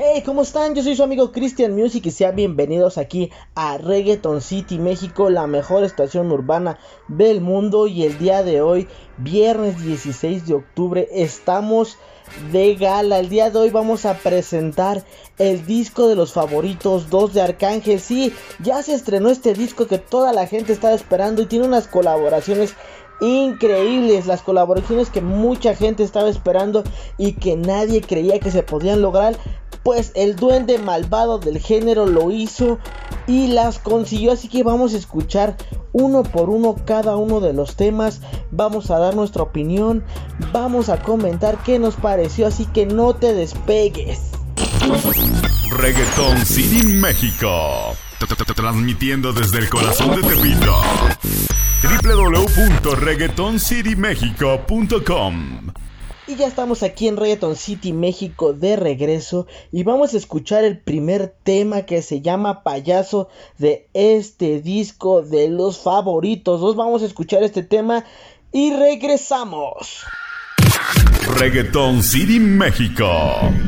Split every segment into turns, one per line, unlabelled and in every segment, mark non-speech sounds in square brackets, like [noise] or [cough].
Hey, ¿cómo están? Yo soy su amigo Christian Music y sean bienvenidos aquí a Reggaeton City México, la mejor estación urbana del mundo. Y el día de hoy, viernes 16 de octubre, estamos de gala. El día de hoy vamos a presentar el disco de los favoritos 2 de Arcángel. Sí, ya se estrenó este disco que toda la gente estaba esperando y tiene unas colaboraciones increíbles, las colaboraciones que mucha gente estaba esperando y que nadie creía que se podían lograr. Pues el duende malvado del género lo hizo y las consiguió. Así que vamos a escuchar uno por uno cada uno de los temas. Vamos a dar nuestra opinión. Vamos a comentar qué nos pareció. Así que no te despegues.
Reggaeton City México. Transmitiendo desde el corazón de Tepito www.reggaetoncitymexico.com
y ya estamos aquí en Reggaeton City México de regreso y vamos a escuchar el primer tema que se llama Payaso de este disco de los favoritos. Nos vamos a escuchar este tema y regresamos.
Reggaeton City México,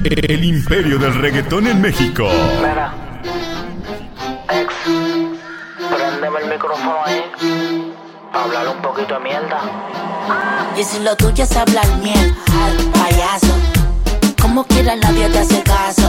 el imperio del reggaetón en México.
Mira, ex, prendeme el micrófono ahí, hablar un poquito de mierda.
Y si lo tuyo es hablar miel, al payaso. Como quiera nadie te hace caso.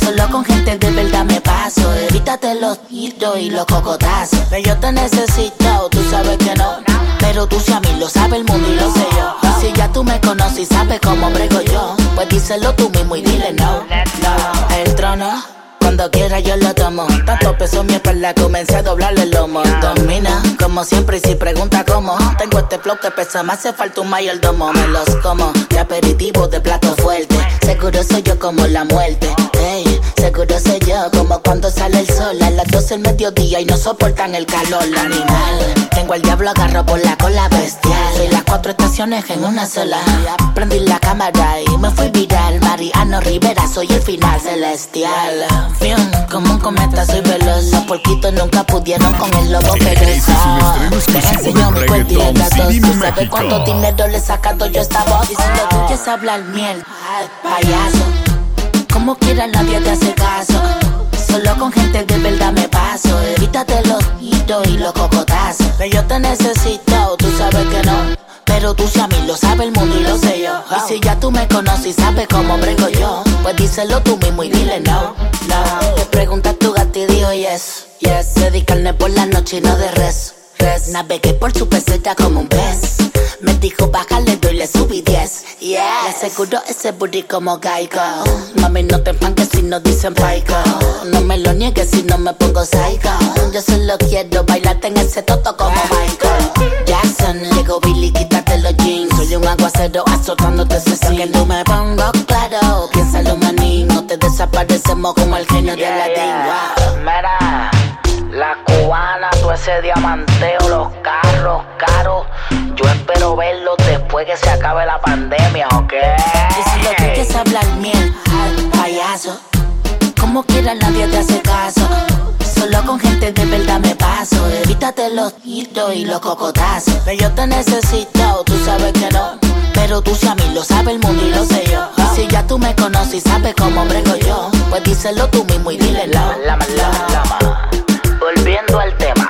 Solo con gente de verdad me paso. Evítate los tiros y los cocotazos. Que yo te necesito, tú sabes que no. Pero tú si a mí lo sabe el mundo y lo sé yo. Si ya tú me conoces y sabes cómo brego yo, pues díselo tú mismo y dile no. No, el trono. Cuando quiera yo lo tomo. Tanto peso mi espalda, comencé a doblarle el lomo. Domina, como siempre, y si pregunta cómo. Tengo este flow que pesa, me hace falta un mayordomo. Me los como, de aperitivo, de plato fuerte. Seguro soy yo como la muerte. Hey, seguro soy yo como cuando sale el sol a las 12 del mediodía y no soportan el calor. Animal, tengo el diablo agarro por la cola bestial. Soy las cuatro estaciones en una sola. Prendí la cámara y me fui viral. Mariano Rivera, soy el final celestial. Como un cometa soy veloz. Los porquitos nunca pudieron con el lobo perezoso. Te enseño mi el dato. Tú sabes cuánto dinero le he sacado yo a esta voz. Y si lo tuyo es hablar miel, payaso. Como quiera nadie te hace caso. Solo con gente de verdad me paso. Evítate los tiros y los cocotazos. Que yo te necesito, tú sabes que no. Pero tú si a mí lo sabe el mundo y lo sé yo. Y si ya tú me conoces y sabes cómo brego yo, pues díselo tú mismo y dile no, Carne por la noche y no de res, res. Navegué por su peseta como un pez. Me dijo bájale doy le subí 10, yeah. Le aseguro ese booty como Geico. Mami no te enfanques si no dicen paico. No me lo niegues si no me pongo psycho. Yo solo quiero bailarte en ese toto como Michael Jackson. Llegó Billy, quítate los jeans. Soy un aguacero azotándote ese sin que no me pongo claro. Piénsalo manín, no te desaparecemos como el genio de Aladdin. Wow.
Ese diamanteo, los carros caros. Yo espero verlos después que se acabe la pandemia, ¿ok?
Y si lo tuyo es hablar miel, payaso. Como quiera nadie te hace caso. Solo con gente de verdad me paso. Evítate los tiros y los cocotazos. Que yo te necesito, tú sabes que no. Pero tú si a mí lo sabe el mundo y lo sé yo. Y si ya tú me conoces y sabes cómo brego yo, pues díselo tú mismo y dile
lama. Volviendo al tema.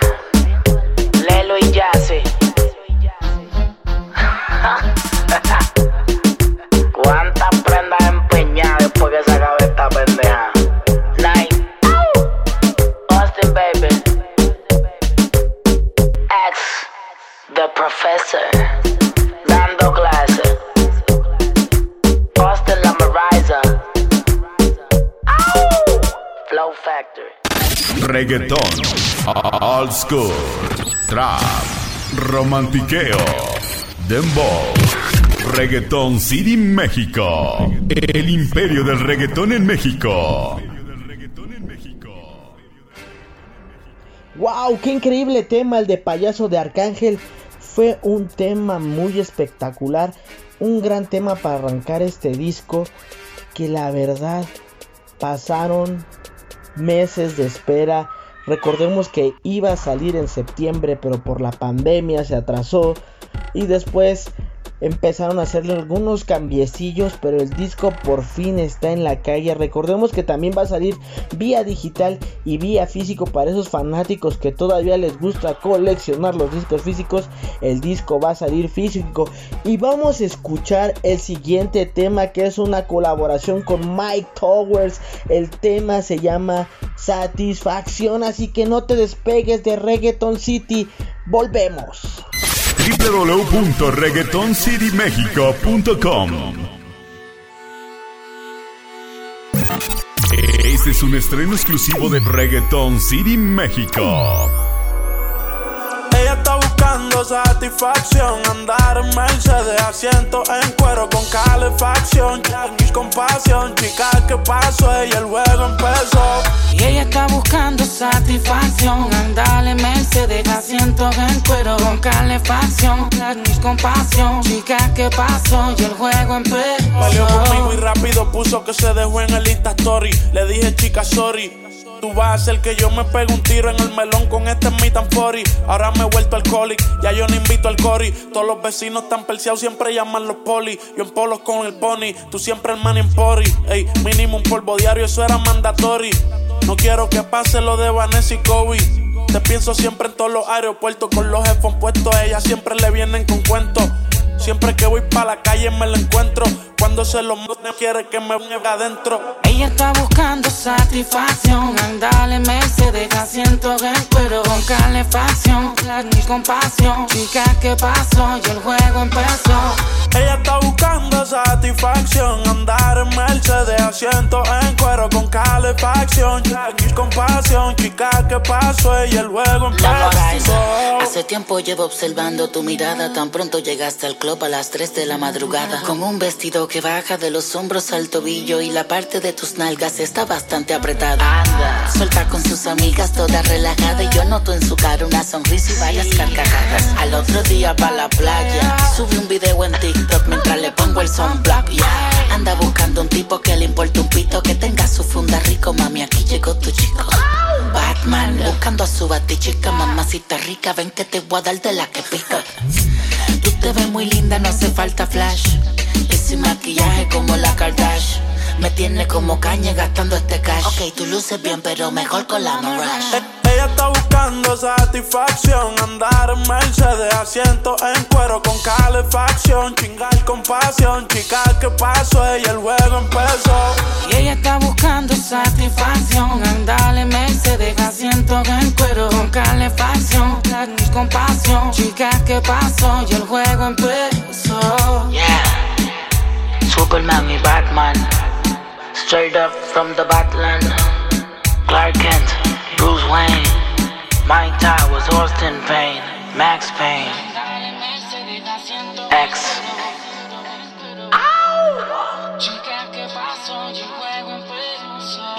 The Professor. Dando clase. Austin Lamariza. Flow Factory.
Reggaeton, old school, trap, romantiqueo, dembow. Reggaeton City México, el imperio del reggaetón en México.
¡Wow! ¡Qué increíble tema el de Payaso de Arcángel! Fue un tema muy espectacular, un gran tema para arrancar este disco que la verdad pasaron meses de espera. Recordemos que iba a salir en septiembre, pero por la pandemia se atrasó y después empezaron a hacerle algunos cambiecillos, pero el disco por fin está en la calle. Recordemos que también va a salir vía digital y vía físico para esos fanáticos que todavía les gusta coleccionar los discos físicos. El disco va a salir físico y vamos a escuchar el siguiente tema que es una colaboración con Mike Towers. El tema se llama Satisfacción, así que no te despegues de Reggaeton City. Volvemos
www.reggaetoncitymexico.com Este es un estreno exclusivo de Reggaeton City México.
Buscando satisfacción, andar en Mercedes, asiento en cuero con calefacción, y compasión, chica, ¿qué pasó? Ella el juego empezó.
Y ella está buscando satisfacción, andar en Mercedes, asiento en cuero con calefacción, y compasión, chica, ¿qué pasó? Y el juego empezó.
Valió conmigo y rápido puso que se dejó en el Insta Story. Le dije, chica, sorry. Tú vas a hacer que yo me pegue un tiro en el melón con este mi tan Ahora me he vuelto alcoholic, ya yo no invito al cori. Todos los vecinos están perseados, siempre llaman los poli. Yo en polos con el pony, tú siempre el man en pori. Ey, mínimo un polvo diario, eso era mandatory. No quiero que pase lo de Vanessa y Kobe. Te pienso siempre en todos los aeropuertos con los headphones puestos. A ella siempre le vienen con cuentos. Siempre que voy para la calle me la encuentro. Cuando se lo no quiere que me mueva adentro.
Ella está buscando satisfacción. Andale, me se deja siento en cuero con calefacción. Ni compasión. Chica, ¿qué pasó? Y el juego empezó.
Ella está buscando satisfacción. Andar en Mercedes, asiento en cuero con calefacción. Ni compasión. Chica, ¿qué pasó? Y el juego empezó.
Hace tiempo llevo observando tu mirada. Tan pronto llegaste al club a las 3 de la madrugada. Con un vestido que baja de los hombros al tobillo y la parte de tus nalgas está bastante apretada. Anda. Suelta con sus amigas toda relajada y yo noto en su cara una sonrisa y varias carcajadas. Al otro día pa' la playa, sube un video en TikTok mientras le pongo el sunblock. Yeah. Anda buscando un tipo que le importe un pito que tenga su funda rico, mami, aquí llegó tu chico. Batman, buscando a su batichica, mamacita rica, ven que te voy a dar de la que pica. Tú te ves muy linda, no hace falta flash. Y sin maquillaje como la Kardashian. Me tiene como caña gastando este cash. Ok, tú luces bien, pero mejor con la Mirage.
Ella está buscando satisfacción. Andar en Mercedes, asiento en cuero con calefacción. Chingar con pasión, chica, ¿qué pasó? Ella el juego empezó.
Y ella está buscando satisfacción. Andar en Mercedes, asiento en cuero con calefacción. Ni compasión, chica, ¿qué pasó? Y el juego empezó.
Yeah. Superman y Batman. Straight up from the Batland. Clark Kent, Bruce Wayne. Mike Towers, Austin Payne. Max Payne. X.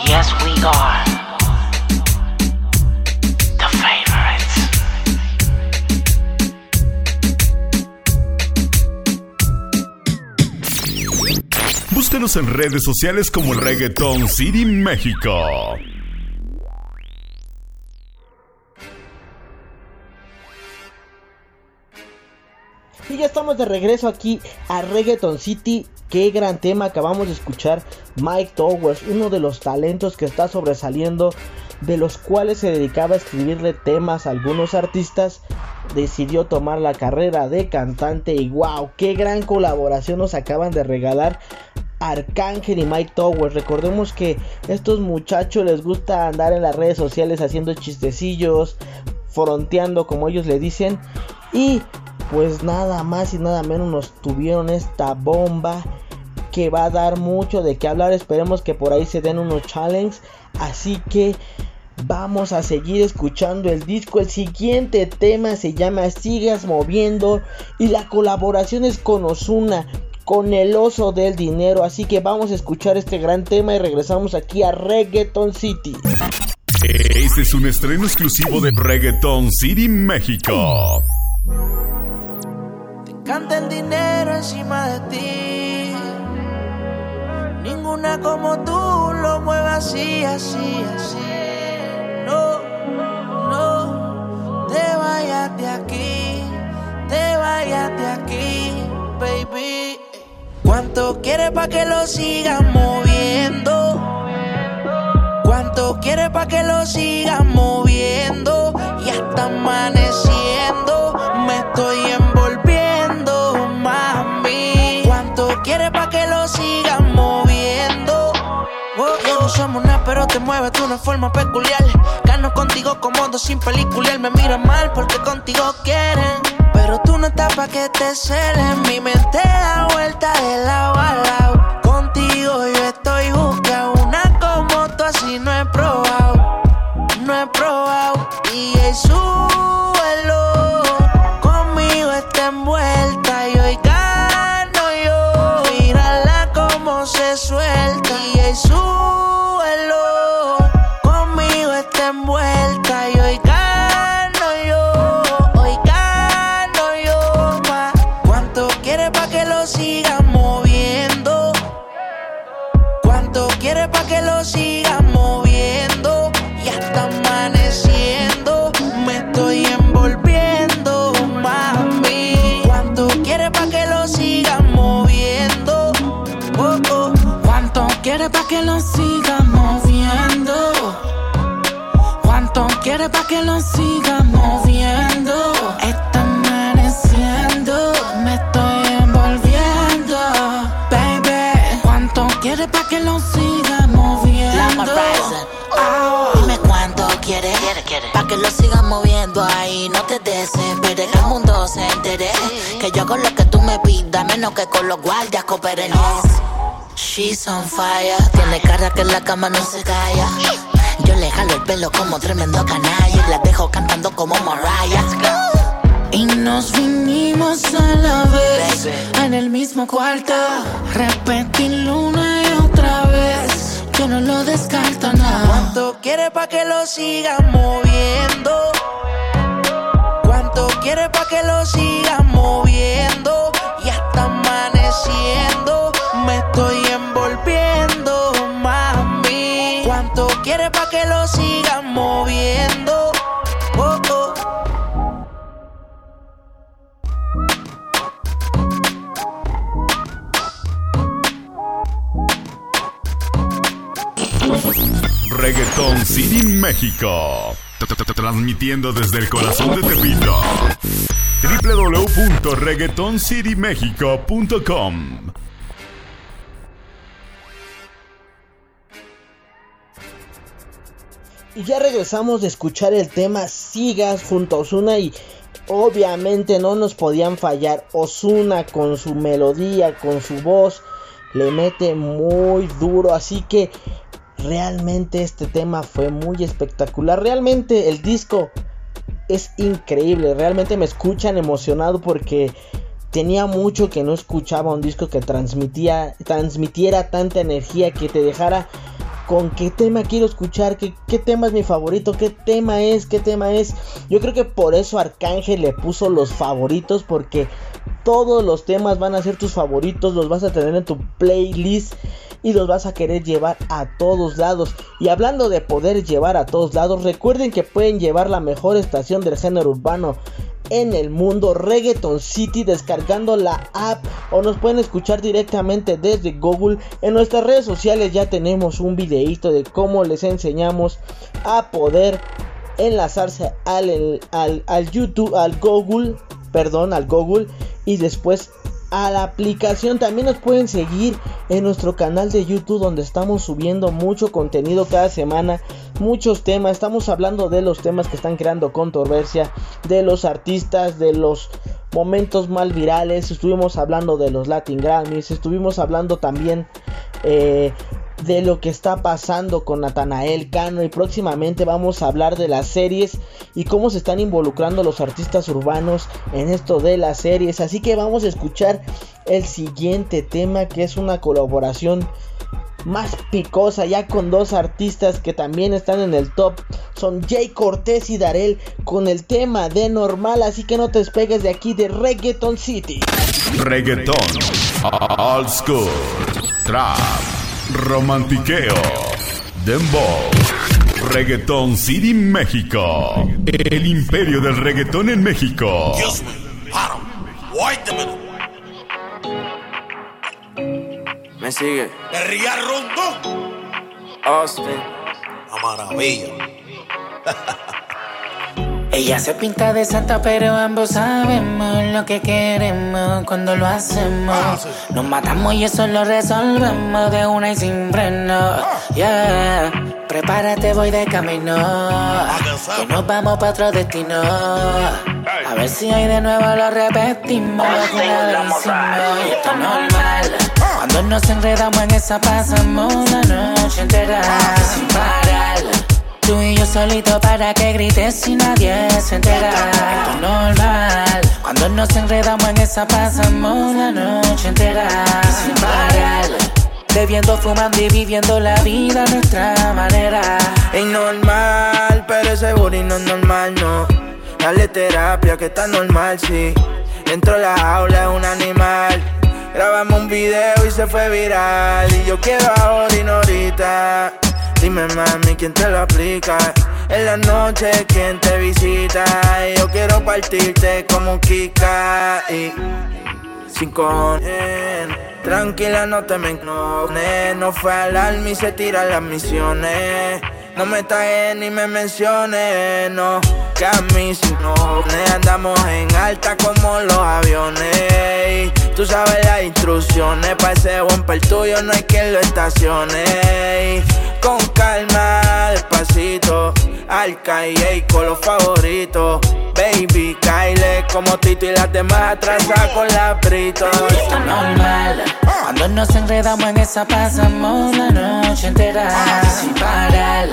Yes, we are. The favorites.
Búscanos en redes sociales como Reggaeton City México.
Ya estamos de regreso aquí a Reggaeton City. Qué gran tema acabamos de escuchar. Mike Towers, uno de los talentos que está sobresaliendo, de los cuales se dedicaba a escribirle temas a algunos artistas, decidió tomar la carrera de cantante. Y wow, qué gran colaboración nos acaban de regalar. Arcángel y Mike Towers. Recordemos que estos muchachos les gusta andar en las redes sociales haciendo chistecillos, fronteando como ellos le dicen. Y pues nada más y nada menos nos tuvieron esta bomba que va a dar mucho de qué hablar. Esperemos que por ahí se den unos challenges. Así que vamos a seguir escuchando el disco. El siguiente tema se llama Sigas Moviendo y la colaboración es con Osuna. Con el oso del dinero. Así que vamos a escuchar este gran tema y regresamos aquí a Reggaeton City.
Este es un estreno exclusivo de Reggaeton City México.
Canta el dinero encima de ti. Ninguna como tú lo mueve así, así, así. No, no, te vayas de aquí, te vayas de aquí, baby. ¿Cuánto quieres pa' que lo siga moviendo? ¿Cuánto quieres pa' que lo siga moviendo? Y hasta amaneciendo nada, pero te mueves de una forma peculiar. Gano contigo como sin película. Me mira mal porque contigo quieren. Pero tú no estás pa' que te celen. Mi mente da vuelta de lado a lado. Contigo yo estoy buscando una como tú así no he probado. No he probado. Y suelo que lo siga moviendo? Está amaneciendo, me estoy envolviendo, baby. ¿Cuánto quieres pa' que lo siga moviendo? Ah.
Dime cuánto quieres, pa' que lo sigas moviendo ahí. No te desesperes, que el mundo se entere. Que yo hago lo que tú me pidas, menos que con los guardias cooperen. She's on fire, tiene cara que en la cama no se calla. Yo le jalo el pelo como tremendo canalla y la dejo cantando como Mariah.
Y nos vinimos a la vez en el mismo cuarto. Repetirlo una y otra vez. Yo no lo descarto nada. ¿Cuánto quieres pa' que lo siga moviendo? ¿Cuánto quieres pa' que lo siga moviendo? Y hasta amaneciendo me estoy envolviendo,
Reggaeton City México. Transmitiendo desde el corazón de Tepito. www.reggaetoncitymexico.com
Y ya regresamos de escuchar el tema Sigas junto a Osuna y obviamente no nos podían fallar. Osuna con su melodía, con su voz, le mete muy duro. Así que realmente este tema fue muy espectacular. Realmente el disco es increíble. Realmente me escuchan emocionado porque tenía mucho que no escuchaba un disco que transmitía, transmitiera tanta energía, que te dejara con qué tema quiero escuchar, qué, qué tema es mi favorito, qué tema es, qué tema es. Yo creo que por eso Arcángel le puso los favoritos porque todos los temas van a ser tus favoritos, los vas a tener en tu playlist y los vas a querer llevar a todos lados. Y hablando de poder llevar a todos lados, recuerden que pueden llevar la mejor estación del género urbano en el mundo Reggaeton City descargando la app o nos pueden escuchar directamente desde Google. En nuestras redes sociales ya tenemos un videito de cómo les enseñamos a poder enlazarse al, al, al YouTube, al Google, perdón, al Google y después a la aplicación. También nos pueden seguir en nuestro canal de YouTube donde estamos subiendo mucho contenido cada semana, muchos temas. Estamos hablando de los temas que están creando controversia, de los artistas, de los momentos mal virales. Estuvimos hablando de los Latin Grammys, estuvimos hablando también eh, de lo que está pasando con Natanael Cano y próximamente vamos a hablar de las series y cómo se están involucrando los artistas urbanos en esto de las series. Así que vamos a escuchar el siguiente tema que es una colaboración más picosa ya con dos artistas que también están en el top. Son Jay Cortés y Darel con el tema de normal así que no te despegues de aquí de Reggaeton City.
Reggaeton, Old School, Trap, Romantiqueo, Dembow, Reggaeton City México, el imperio del reggaetón en México.
Excuse me. Hold on. Wait a minute.
Me sigue.
Guerrilla Rondón.
Austin.
La maravilla. [laughs]
Ella se pinta de santa, pero ambos sabemos lo que queremos cuando lo hacemos. Nos matamos y eso lo resolvemos de una y sin freno. Yeah, prepárate, voy de camino. Que nos vamos para otro destino. A ver si hoy de nuevo lo repetimos. Y esto es normal. Cuando nos enredamos en esa pasamos la noche entera sin. Tú y yo solito para que grites y nadie se entera. Esto es normal. Cuando nos enredamos en esa pasamos la noche entera sin parar. Bebiendo, fumando y viviendo la vida a nuestra manera.
Es normal, pero ese booty no es normal, no. Dale terapia que está normal, sí. Dentro de la jaula es un animal. Grabamos un video y se fue viral. Y yo quiero ahora y no ahorita. Dime mami, ¿quién te lo aplica? En la noche, ¿quién te visita? Y yo quiero partirte como Kika. Y sin cojones. Tranquila, no te me encones. No fue al y se tiran las misiones. No me tagues ni me menciones, no. Que a mí sin cojones andamos en alta como los aviones. Tú sabes las instrucciones, para ese bumper tuyo no hay quien lo estacione. Con calma, despacito, al calle con los favoritos. Baby, Kyle como Tito y las demás atrasa con la Brito.
Esto es normal. Cuando nos enredamos en esa pasamos la noche entera sin parar.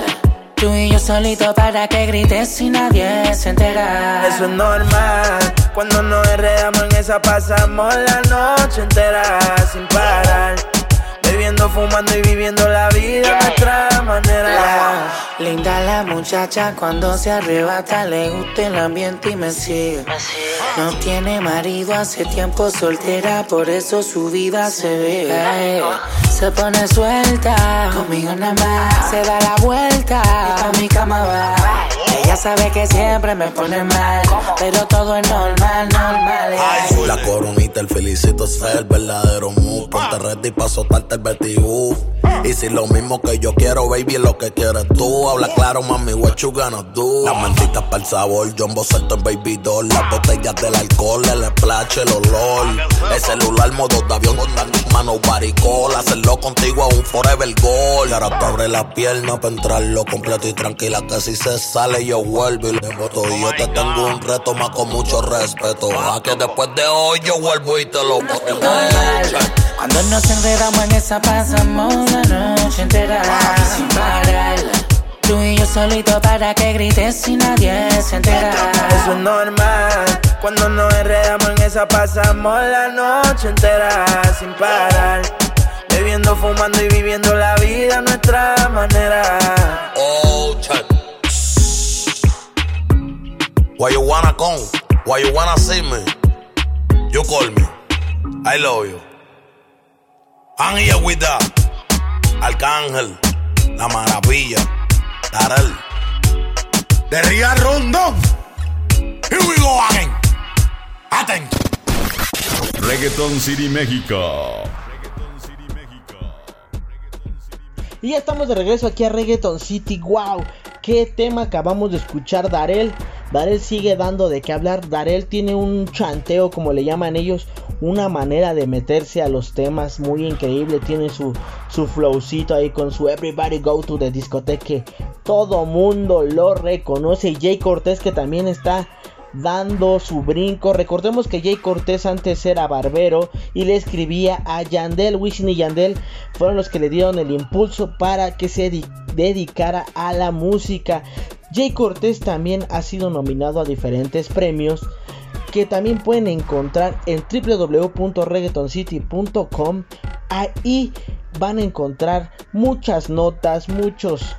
Tú y yo solito para que grites y nadie se entera.
Eso es normal. Cuando nos enredamos en esa pasamos la noche entera sin parar. Bebiendo, fumando y viviendo la vida a nuestra manera.
Linda la muchacha cuando se arrebata, le gusta el ambiente y me sigue. No tiene marido, hace tiempo soltera, por eso su vida se ve. Ay, se pone suelta, conmigo nada más. Se da la vuelta, y pa' mi cama va. Ella sabe que siempre me pone mal, pero todo es normal, normal. ay.
La coronita, el felicito es el verdadero mood. Ponte ready pa' soltarte el Y si lo mismo que yo quiero, baby, es lo que quieres tú. Habla claro, mami, what you gonna do? Las mentitas para el sabor, Jumbo Salto en Baby Doll. Las botellas del alcohol, el splash, el olor. El celular, modo de avión, con tus manos baricol. Hacerlo contigo es un forever goal. Y ahora te abre la pierna para entrarlo completo y tranquila que si se sale yo vuelvo y le boto. Y yo te tengo un reto más con mucho respeto. A que después de hoy yo vuelvo y te lo
normal. Cuando nos enredamos en esa pasamos la noche entera sin parar. Tú y yo solito para que grites y nadie se entera.
Eso es normal. Cuando nos enredamos en esa pasamos la noche entera sin parar. Bebiendo, fumando y viviendo la vida a nuestra manera.
Oh, check. Why you wanna come? Why you wanna see me? You call me. I love you. I'm here with. Arcángel, La Maravilla, Darel. Guerrilla Rondón. Here we go again. Atento.
Reggaeton City México.
Y ya estamos de regreso aquí a Reggaeton City. ¡Wow! ¿Qué tema acabamos de escuchar, Darel? Darel sigue dando de qué hablar. Darel tiene un chanteo, como le llaman ellos, una manera de meterse a los temas muy increíble. Tiene su, su flowcito ahí con su Everybody Go to the Discoteque. que Todo mundo lo reconoce. Y Jay Cortés que también está dando su brinco. Recordemos que Jay Cortés antes era barbero y le escribía a Yandel. Wisin y Yandel fueron los que le dieron el impulso para que se di- dedicara a la música. Jay Cortés también ha sido nominado a diferentes premios que también pueden encontrar en www.reggaetoncity.com. Ahí van a encontrar muchas notas, muchos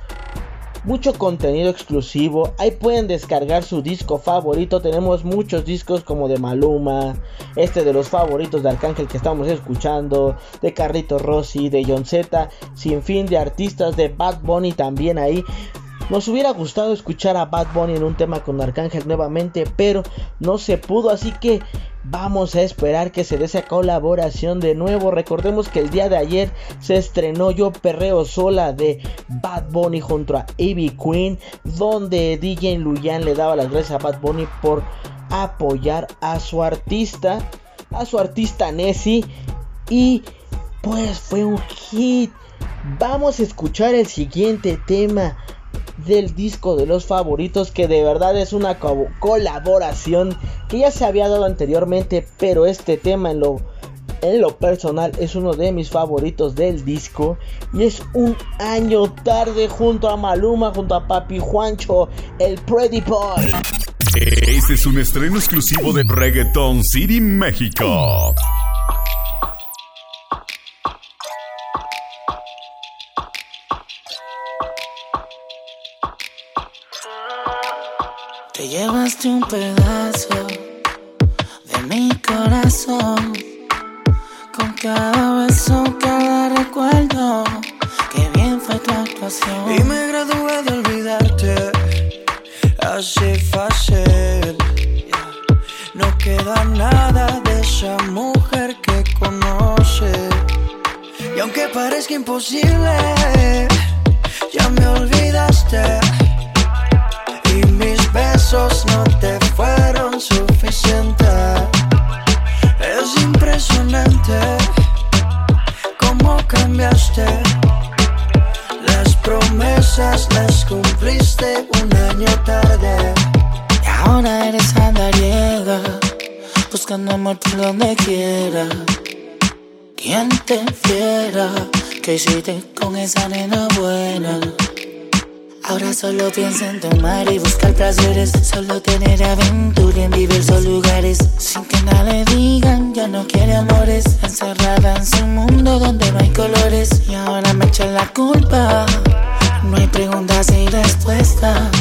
mucho contenido exclusivo. Ahí pueden descargar su disco favorito. Tenemos muchos discos como de Maluma, este de los favoritos de Arcángel que estamos escuchando, de Carrito Rossi, de John Z, sin fin de artistas de Bad Bunny también ahí. Nos hubiera gustado escuchar a Bad Bunny en un tema con Arcángel nuevamente, pero no se pudo, así que Vamos a esperar que se dé esa colaboración de nuevo. Recordemos que el día de ayer se estrenó Yo Perreo Sola de Bad Bunny junto a Ivy Queen, donde DJ Luyan le daba las gracias a Bad Bunny por apoyar a su artista, a su artista Nessie. Y pues fue un hit. Vamos a escuchar el siguiente tema del disco de los favoritos que de verdad es una colaboración que ya se había dado anteriormente pero este tema en lo en lo personal es uno de mis favoritos del disco. Y es un año tarde junto a Maluma junto a Papi Juancho el Pretty Boy.
Este es un estreno exclusivo de Reggaeton City México
Te llevaste un pedazo de mi corazón. Con cada beso, cada recuerdo. Qué bien fue tu actuación.
Y me gradué de olvidarte. Así fácil. No queda nada de esa mujer que conoce. Y aunque parezca imposible, ya me olvidaste besos no te fueron suficientes. Es impresionante cómo cambiaste. Las promesas las cumpliste un año tarde.
Y ahora eres andariega, buscando amor por donde quiera. ¿Quién te viera? ¿Qué hiciste con esa nena buena? Ahora solo pienso en tomar y buscar placeres. Solo tener aventura en diversos lugares. Sin que nada le digan, ya no quiere amores. Encerrada en su mundo donde no hay colores. Y ahora me echan la culpa. No hay preguntas y respuestas.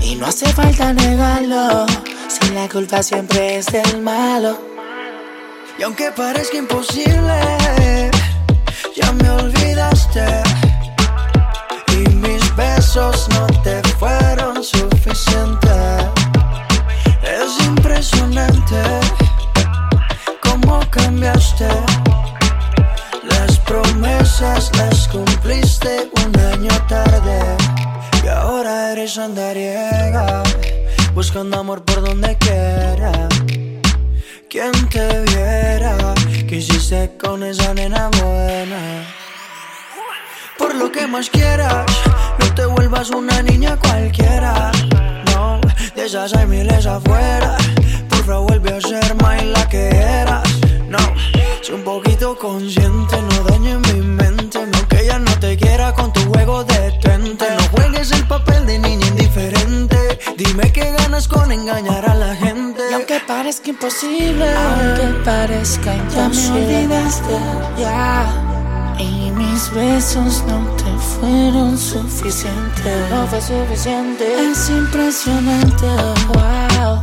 Y no hace falta negarlo. Si la culpa siempre es del malo.
Y aunque parezca imposible, eres andariega, buscando amor por donde quiera. Quien te viera, que hiciste con esa nena buena por lo que más quieras. No te vuelvas una niña cualquiera. No, de esas hay miles afuera. Porfa, vuelve a ser más la que eras. No, soy un poquito consciente, no dañes mi mente. Ella no te quiera con tu juego de tente. No juegues el papel de niña indiferente. Dime qué ganas con engañar a la gente.
Y aunque parezca imposible, aunque parezca imposible, ya me ya. Y mis besos no te fueron suficientes.
No fue suficiente.
Es impresionante, wow.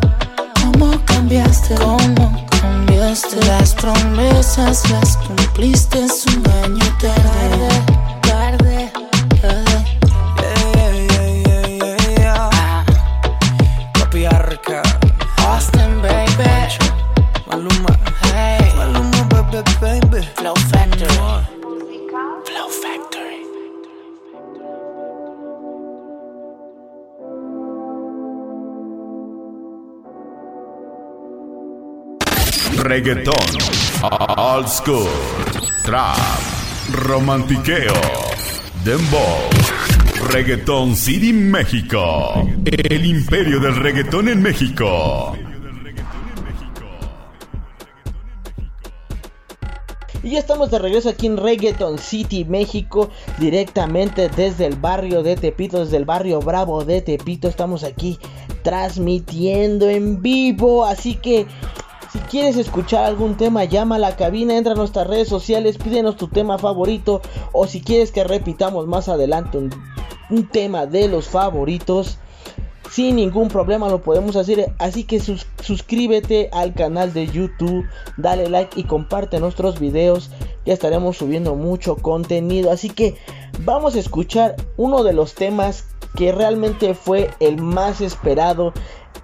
¿Cómo cambiaste? ¿Cómo cambiaste? Las promesas las cumpliste un año tarde.
Reggaetón, old school, trap, romantiqueo, dembow, reggaetón City México, el imperio del reggaetón en México.
Y ya estamos de regreso aquí en Reggaeton City, México, directamente desde el barrio de Tepito, desde el barrio Bravo de Tepito. Estamos aquí transmitiendo en vivo, así que si quieres escuchar algún tema, llama a la cabina, entra a nuestras redes sociales, pídenos tu tema favorito. O si quieres que repitamos más adelante un, tema de los favoritos, sin ningún problema lo podemos hacer. Así que suscríbete al canal de YouTube, dale like y comparte nuestros videos. Ya estaremos subiendo mucho contenido. Así que vamos a escuchar uno de los temas que realmente fue el más esperado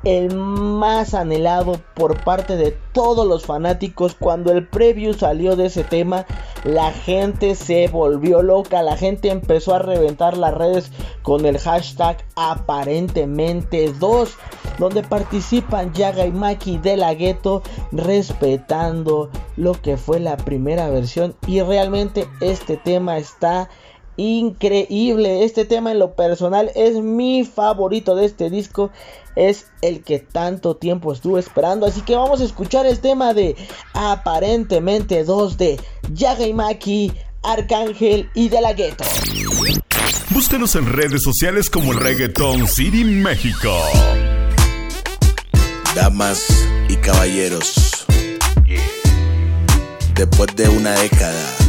el más anhelado por parte de todos los fanáticos. Cuando el preview salió de ese tema, la gente se volvió loca, la gente empezó a reventar las redes con el hashtag aparentemente 2, donde participan Yaga y Maki de la Gueto respetando lo que fue la primera versión y realmente este tema está increíble. Este tema en lo personal es mi favorito de este disco. Es el que tanto tiempo estuve esperando. Así que vamos a escuchar el tema de aparentemente 2 de Yaga y Maki, Arcángel y De La Ghetto.
Búscanos en redes sociales como Reggaeton City México.
Damas y caballeros, después de una década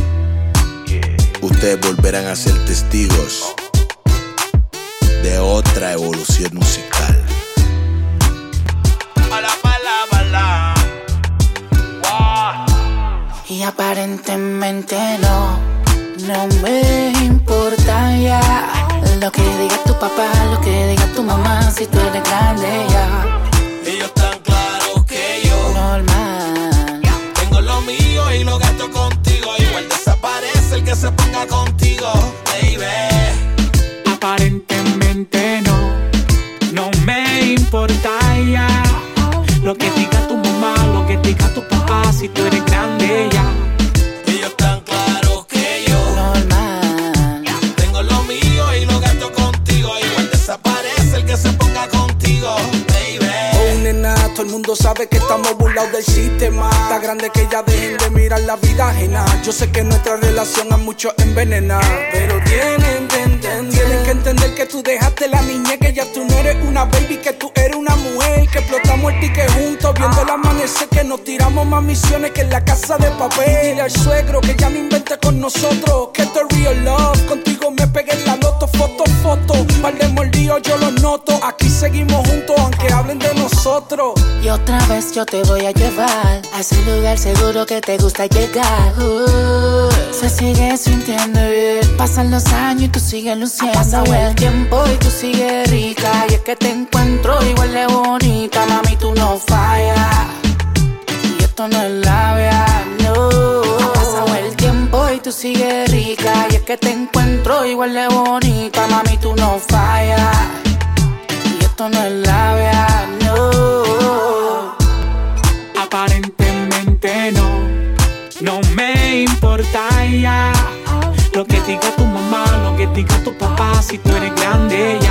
ustedes volverán a ser testigos de otra evolución musical.
Y aparentemente no, no me importa ya lo que diga tu papá, lo que diga tu mamá, si tú eres grande ya.
Ellos tan claros que yo.
Normal.
Tengo lo mío y lo gasto contigo. Que se ponga contigo, baby.
Aparentemente no, no me importa ya lo que diga tu mamá, lo que diga tu papá, si tú eres
el
mundo sabe que estamos burlados del sistema. Está grande que ya dejen de mirar la vida ajena. Yo sé que nuestra relación a muchos envenena. Pero tienen que entender, tienen que entender que tú dejaste la niñez, que ya tú no eres una baby, que tú eres mujer, que explotamos el ticket juntos, viendo el amanecer, que nos tiramos más misiones que en la casa de papel. Y dile al suegro que ya no invente con nosotros, que esto es real love. Contigo me pegué en la loto, foto, foto. Par de mordidos yo los noto. Aquí seguimos juntos, aunque hablen de nosotros.
Y otra vez yo te voy a llevar a ese lugar seguro que te gusta llegar. Uh, se sigue sintiendo bien. Pasan los años y tú sigues luciendo. Ha pasado el tiempo y tú sigues rica. Y es que te encuentro igual de bonita, mami, tú no fallas. Y esto no es labia, no. Ha pasado el tiempo y tú sigues rica. Y es que te encuentro igual de bonita, mami, tú no fallas. Y esto no es labia, no.
Aparentemente no, no me importa ya lo que diga tu mamá, lo que diga tu papá, si tú eres grande ya.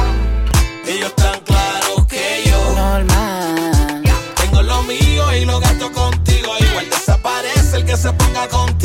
Que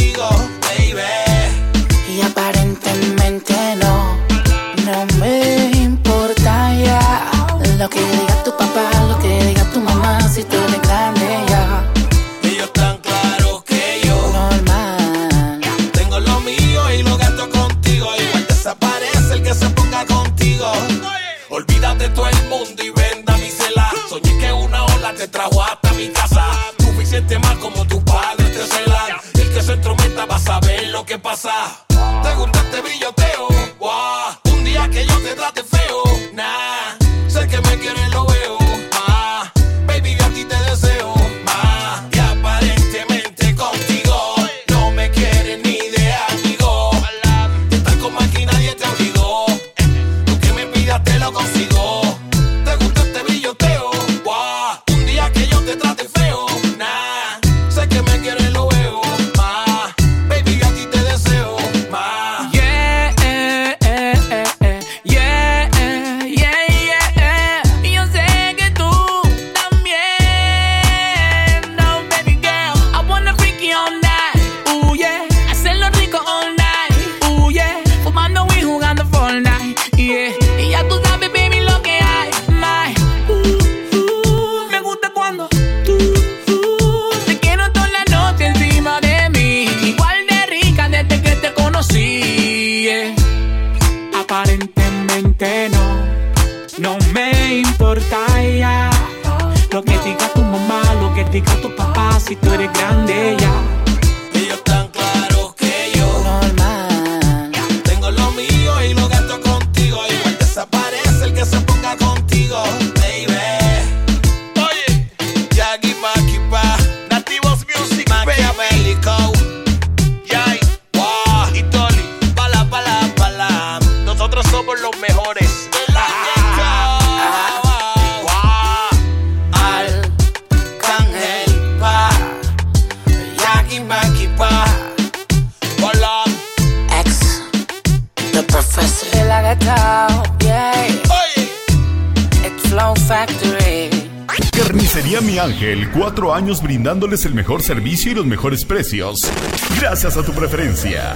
el
mejor servicio y los mejores precios. Gracias a tu preferencia.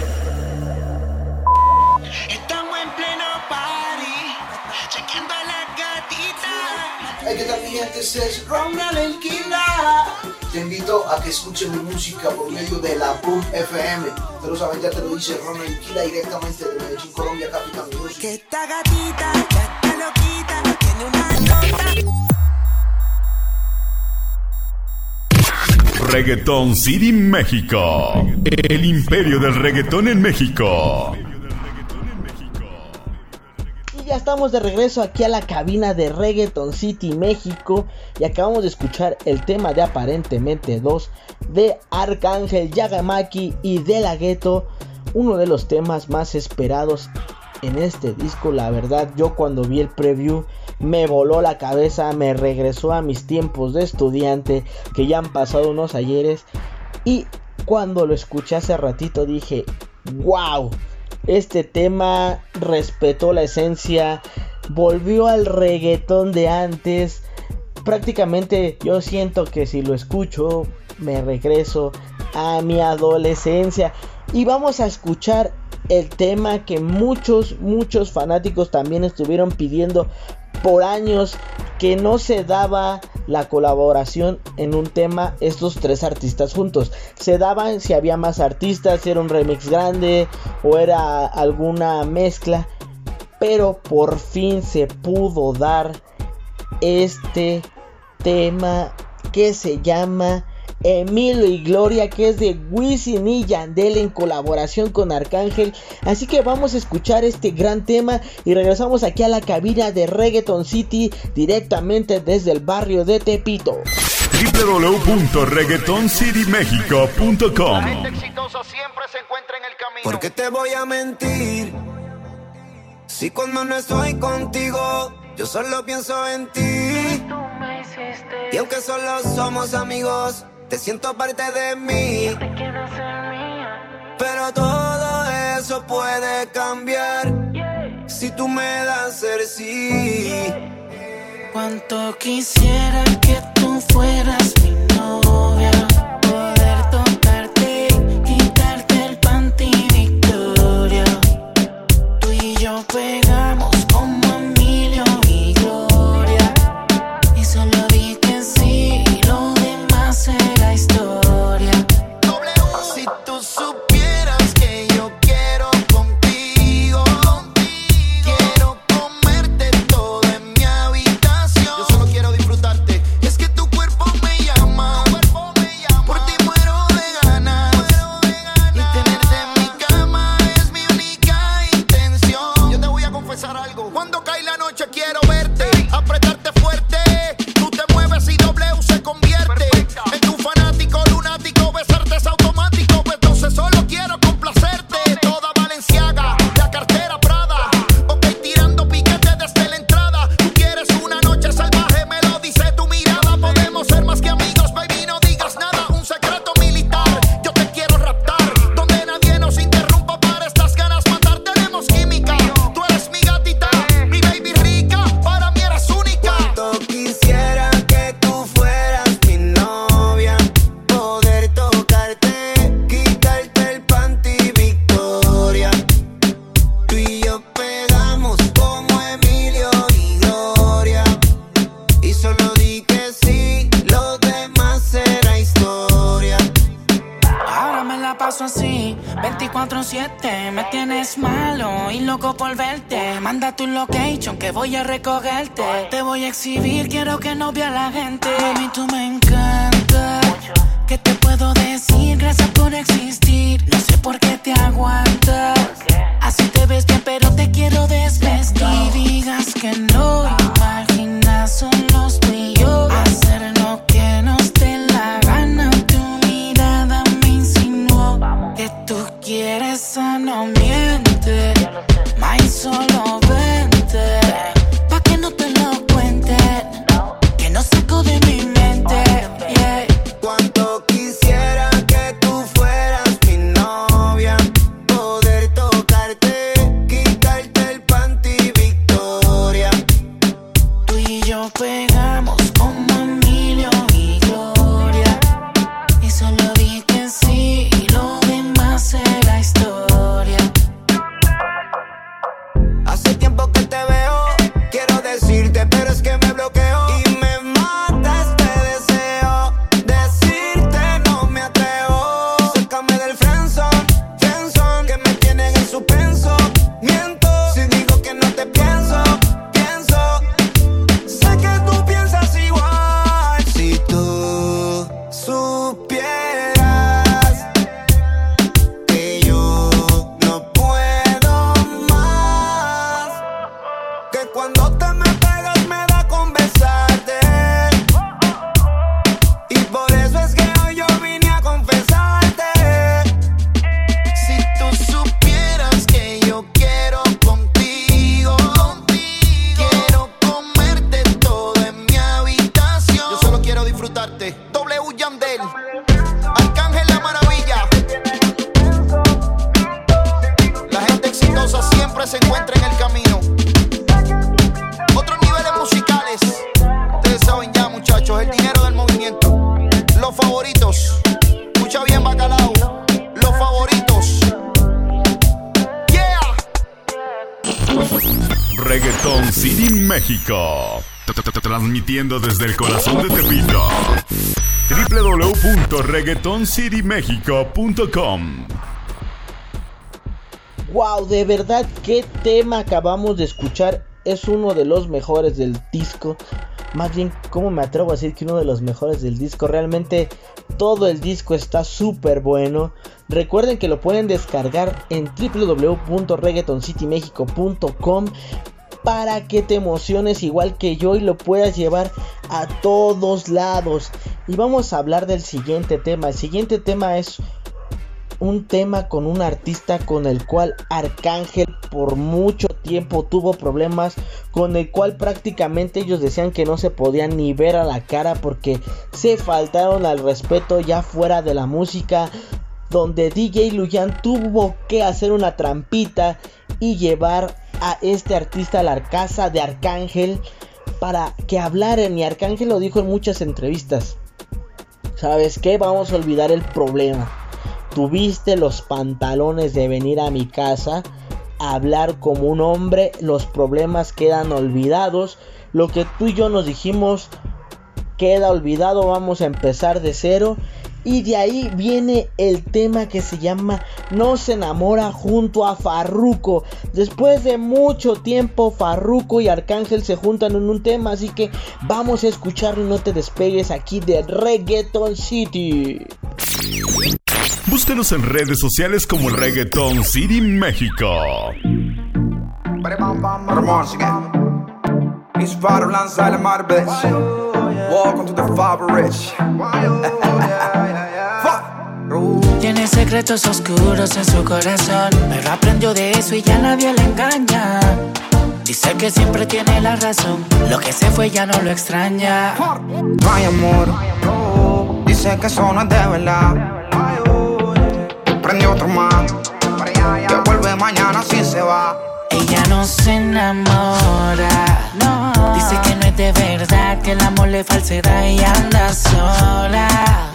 Estamos en pleno party, chequeando a la gatita.
Hey, ¿qué tal mi gente? Es Ronald el Killa. Te invito a que escuches mi música por medio de la Boom FM. Te lo saben, ya te lo dice Ronald Killa directamente de Medellín, Colombia, Capital.
Que esta gatita ya está loquita, tiene una nota.
Reggaeton City México. El imperio del reggaetón en México.
Y ya estamos de regreso aquí a la cabina de Reggaeton City México y acabamos de escuchar el tema de aparentemente 2 de Arcángel Yagamaki y De La Ghetto, uno de los temas más esperados en este disco, la verdad yo cuando vi el preview me voló la cabeza, me regresó a mis tiempos de estudiante que ya han pasado unos ayeres y cuando lo escuché hace ratito dije, wow, este tema respetó la esencia, volvió al reggaetón de antes. Prácticamente yo siento que si lo escucho me regreso a mi adolescencia. Y vamos a escuchar el tema que muchos, muchos fanáticos también estuvieron pidiendo por años que no se daba la colaboración en un tema estos tres artistas juntos. Se daban si había más artistas, si era un remix grande o era alguna mezcla. Pero por fin se pudo dar este tema que se llama Emilio y Gloria, que es de Wisin y Yandel en colaboración con Arcángel. Así que vamos a escuchar este gran tema y regresamos aquí a la cabina de Reggaeton City directamente desde el barrio de Tepito.
www.reggaetoncitymexico.com
exitoso siempre se encuentra en el camino.
¿Por qué te voy a mentir? Si cuando no estoy contigo, yo solo pienso en ti. Y aunque solo somos amigos, te siento parte de mí. Pero todo eso puede cambiar si tú me das el sí.
Cuánto quisiera que tú fueras mi novia. Poder tocarte, quitarte el panty Victoria. Tú y yo pegamos
www.reggaetoncitymexico.com
Wow, de verdad, qué tema acabamos de escuchar. Es uno de los mejores del disco. Más bien, ¿cómo me atrevo a decir que uno de los mejores del disco? Realmente todo el disco está súper bueno. Recuerden que lo pueden descargar en www.reggaetoncitymexico.com para que te emociones igual que yo y lo puedas llevar a todos lados. Y vamos a hablar del siguiente tema. El siguiente tema es un tema con un artista con el cual Arcángel por mucho tiempo tuvo problemas, con el cual prácticamente ellos decían que no se podían ni ver a la cara porque se faltaron al respeto ya fuera de la música, donde DJ Luyan tuvo que hacer una trampita y llevar a este artista a la casa de Arcángel para que hablaran y Arcángel lo dijo en muchas entrevistas. ¿Sabes qué? Vamos a olvidar el problema tuviste los pantalones de venir a mi casa a hablar como un hombre, los problemas quedan olvidados, lo que tú y yo nos dijimos queda olvidado, vamos a empezar de cero. Y de ahí viene el tema que se llama No se enamora junto a Farruko. Después de mucho tiempo, Farruko y Arcángel se juntan en un tema. Así que vamos a escucharlo y no te despegues aquí de Reggaeton City.
Búscanos en redes sociales como Reggaeton City México.
It's Father. Welcome to the Father Rich.
Tiene secretos oscuros en su corazón, pero aprendió de eso y ya nadie le engaña. Dice que siempre tiene la razón, lo que se fue ya no lo extraña.
No hay amor. Dice que eso no es de verdad. Prende otro más. Que vuelve mañana si se va.
Ella no se enamora, dice que no es de verdad, que el amor le falsedad y anda sola.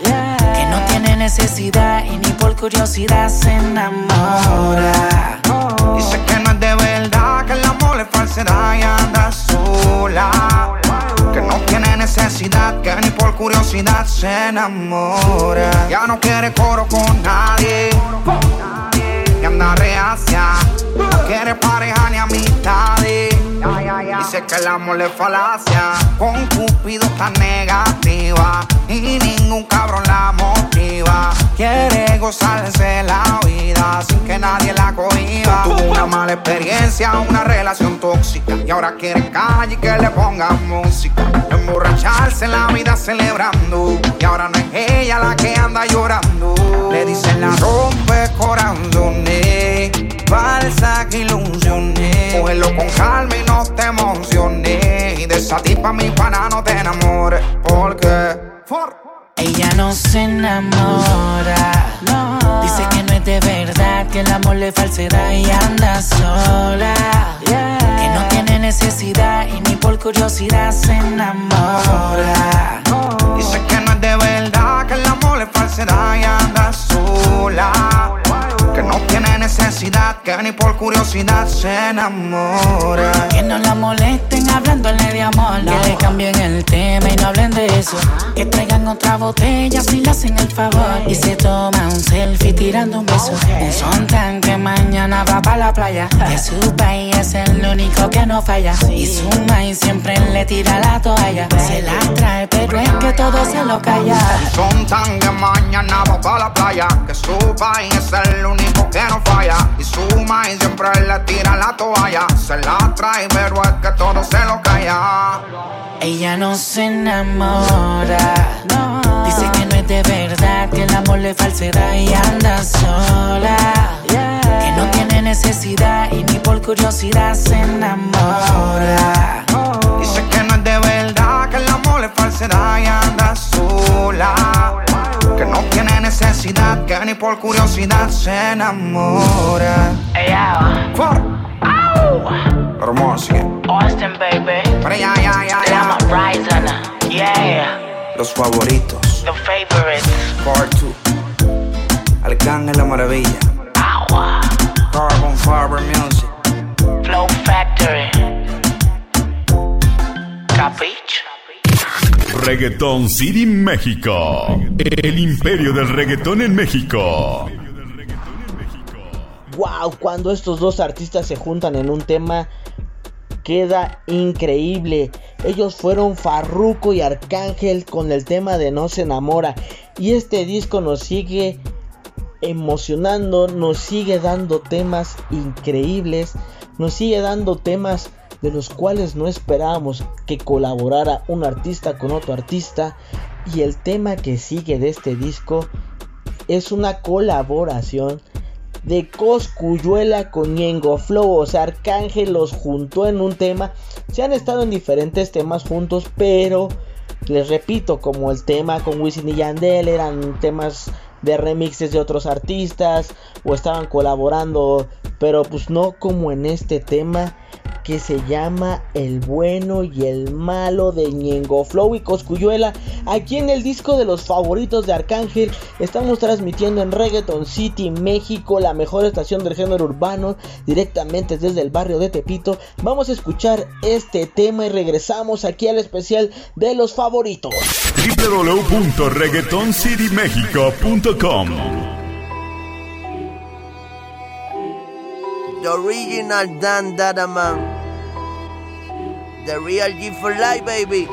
Que no tiene necesidad y ni por curiosidad se enamora.
Dice que no es de verdad, que el amor es falsedad y anda sola. Que no tiene necesidad, que ni por curiosidad se enamora. Ya no quiere coro con nadie. Y anda reacia. Pareja ni Dice que el amor le falacia. Con Cupido está negativa. Y ningún cabrón la motiva. Quiere gozarse la vida sin que nadie la cohiba. Tuvo una mala experiencia, una relación tóxica. Y ahora quiere calle y que le pongan música. Emborracharse en la vida celebrando. Y ahora no es ella la que anda llorando. Le dicen la rompe corazones. Falsa que ilusiones. Cógelo con calma y no te emociones. Y de esa tipa mi pana no te enamores. Porque.
Ella no se enamora, dice que no es de verdad, que el amor le falsedad y anda sola. Que no tiene necesidad y ni por curiosidad se enamora.
Dice que no es de verdad, el amor es falsedad y anda sola. Que no tiene necesidad, que ni por curiosidad se enamora.
Que no la molesten hablándole de de amor. Que le cambien el tema y no hablen de eso. Que traigan otra botella si le hacen el favor. Y se toma un selfie tirando un beso. Un son tan que mañana va para la playa. Que su país es el único que no falla. Y su maíz siempre le tira la toalla. Se la trae, pero es que todo se lo calla.
Son tan que mañana va para la playa. Que su país es el único que no falla. Y su maíz siempre le tira la toalla. Se la trae, pero es que todo se lo calla.
Ella no se enamora. Dice que no es de verdad, que el amor le falsedad y anda sola. Que no tiene necesidad y ni por curiosidad se enamora.
Dice que no es de verdad, que el amor le falsedad y anda sola. Que no tiene necesidad, que ni por curiosidad se enamora.
Hey,
Hermoso.
Austin, baby.
Pero ya, ya, ya, ya.
Rising. Yeah.
Los favoritos.
The favorites.
Part 2. Arcángel la maravilla.
Agua.
Carbon Fiber Music.
Flow Factory. Capiche.
Reggaeton City México. El imperio del reggaetón en México.
Wow, cuando estos dos artistas se juntan en un tema queda increíble. Ellos fueron Farruko y Arcángel con el tema de No se enamora y este disco nos sigue emocionando, nos sigue dando temas increíbles, nos sigue dando temas de los cuales no esperábamos que colaborara un artista con otro artista y el tema que sigue de este disco es una colaboración de Coscuyuela con Ñengo Flow. O sea, Arcángel los juntó en un tema. Se han estado en diferentes temas juntos, pero les repito, como el tema con Wisin y Yandel eran temas de remixes de otros artistas o estaban colaborando, pero pues no como en este tema que se llama El bueno y el malo de Ñengo Flow y Coscuyuela. Aquí en el disco de los favoritos de Arcángel estamos transmitiendo en Reggaeton City, México, la mejor estación del género urbano, directamente desde el barrio de Tepito. Vamos a escuchar este tema y regresamos aquí al especial de los favoritos.
www.reggaetoncitymexico.com
The original Dan Dada Man. Real G for life, baby.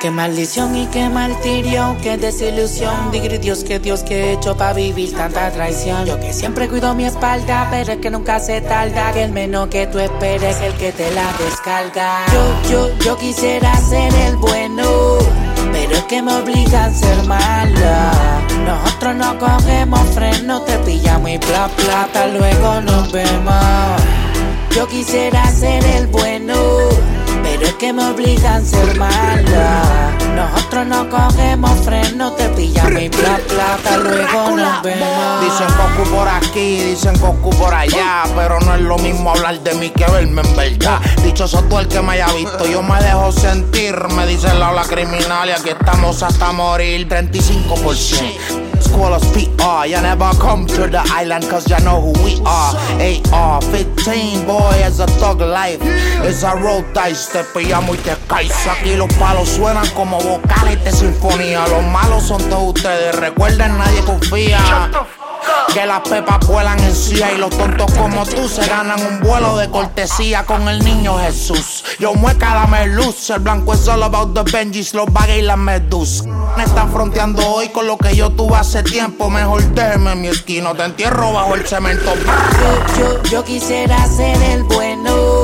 Qué maldición y qué martirio, qué desilusión. Digre Dios, que Dios que he hecho para vivir tanta traición. Yo que siempre cuido mi espalda, pero es que nunca se tarda. Que el menos que tú esperes es el que te la descarga. Yo, yo, yo quisiera ser el bueno, pero es que me obligan a ser mala. Nosotros no cogemos freno, te pillamos y bla plata, luego nos vemos. Yo quisiera ser el bueno, pero es que me obligan a ser mala. Nosotros no cogemos freno, te pillamos y bla plata, luego nos vemos.
Dicen Goku por aquí, dicen Goku por allá, pero no es lo mismo hablar de mí que verme en verdad. Dichoso tú el que me haya visto, yo me dejo sentir, me dice la ola criminal y aquí estamos hasta morir, 35%. Call us PR, you never come to the island cause you know who we are. AR 15, boy, it's a thug life. It's a road dice, te pillamos y te caes. Aquí los palos suenan como vocales de sinfonía. Los malos son todos ustedes, recuerden, nadie confía. Que las pepas vuelan en silla y los tontos como tú se ganan un vuelo de cortesía con el niño Jesús. Yo mueca, dame luz. El blanco es all about the Benjis, los bagues y las medus. Me están fronteando hoy con lo que yo tuve hace tiempo. Mejor déjeme mi esquina, te entierro bajo el cemento.
Yo, yo, yo quisiera ser el bueno,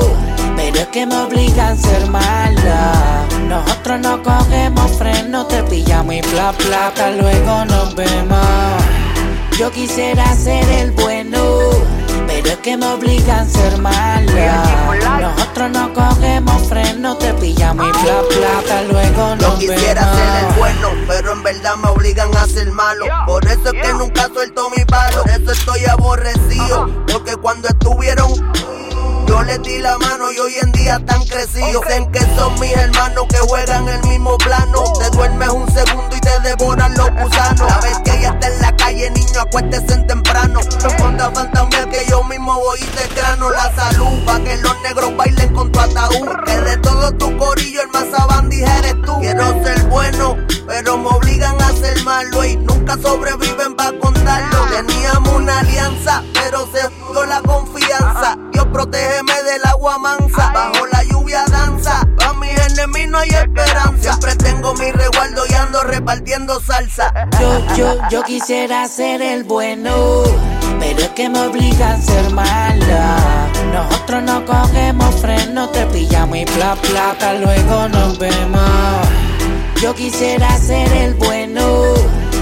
pero es que me obligan a ser mala. Nosotros no cogemos freno, te pillamos y bla plata, luego nos vemos. Yo quisiera ser el bueno, pero es que me obligan a ser mala. Nosotros no cogemos freno, te pillamos y bla plata, luego
Yo
nos
quisiera ser el
vemos.
bueno, pero en verdad me obligan a ser malo. Por eso es que nunca suelto mi palo. Por eso estoy aborrecido. Porque cuando estuvieron, yo les di la mano y hoy en día están crecidos. Dicen que son mis hermanos que juegan el mismo plano. Te duermes un segundo y te devoran los gusanos. La vez que ella está en la calle, niño, acuéstese en temprano. No ponga fantasma que yo mismo voy y te grano la salud. Pa' que los negros bailen con tu ataúd. Que de todo tu corillo, el más abandije eres tú. Quiero ser bueno, pero me obligan a ser malo y nunca sobreviven para contarlo. Teníamos una alianza, pero se fue la confianza. Dios protégeme del agua mansa, bajo la lluvia danza. A mis enemigos no hay esperanza. Siempre tengo mi resguardo y ando repartiendo salsa.
Yo, yo, yo quisiera ser el bueno, pero es que me obligan a ser mala. Nosotros no cogemos freno, te pillamos y bla plata, luego nos vemos. Yo quisiera ser el bueno,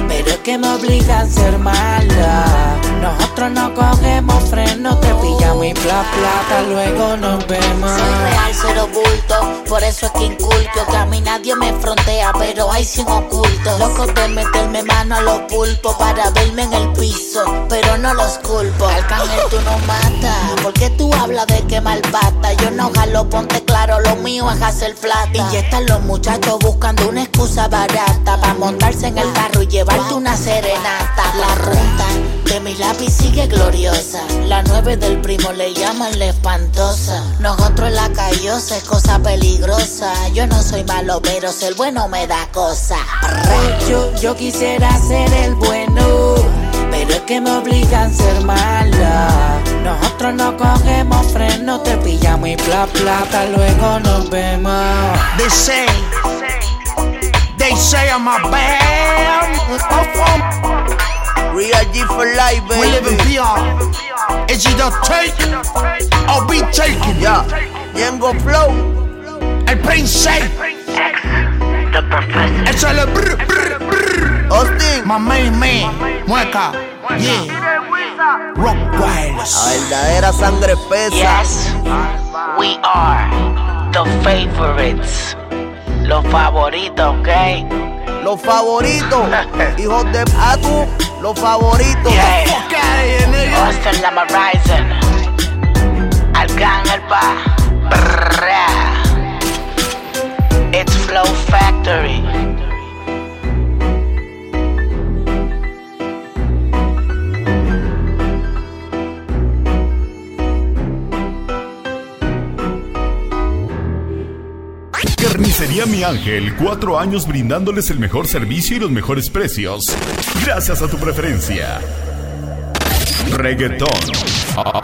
pero es que me obligan a ser mala. Nosotros no cogemos freno, te pillamos y bla plata, luego nos vemos.
Soy real, cero bulto, por eso es que inculco que a mí nadie me frontea, pero hay sin oculto. Locos de meterme mano a los pulpos para verme en el piso, pero no los culpo. Arcángel, tú no matas, porque tú hablas de quemar pata. Yo no jalo, ponte claro, lo mío es hacer plata. Y ya están los muchachos buscando una excusa barata para montarse en el carro y llevarte una serenata. La ruta de mi lápiz sigue gloriosa. La nueve del primo le llaman la espantosa. Nosotros la callosa es cosa peligrosa. Yo no soy malo, pero ser bueno me da cosa.
Yo, yo quisiera ser el bueno, pero es que me obligan a ser mala. Nosotros no cogemos freno, te pillamos y bla plata, luego nos vemos.
They say, they say I'm a bam.
Life, baby.
We live in PR. Is it a take or be taken?
Yeah. Yengo Flow.
El Prince.
The professor.
El brr, brr, brr.
Austin.
My main man. Mueca. Yeah. Rock.
La verdadera sangre espesa.
Yes, we are the favorites. Los favoritos, ¿ok?
Los favoritos. [laughs] Hijos de Atu. Los favoritos.
Yeah.
Fuck out of here, nigga.
Austin Lama Rising. Arcángel Pa. Brrra. It's Flow Factory.
Carnicería Mi Ángel, cuatro años brindándoles el mejor servicio y los mejores precios. Gracias a tu preferencia. Reggaetón,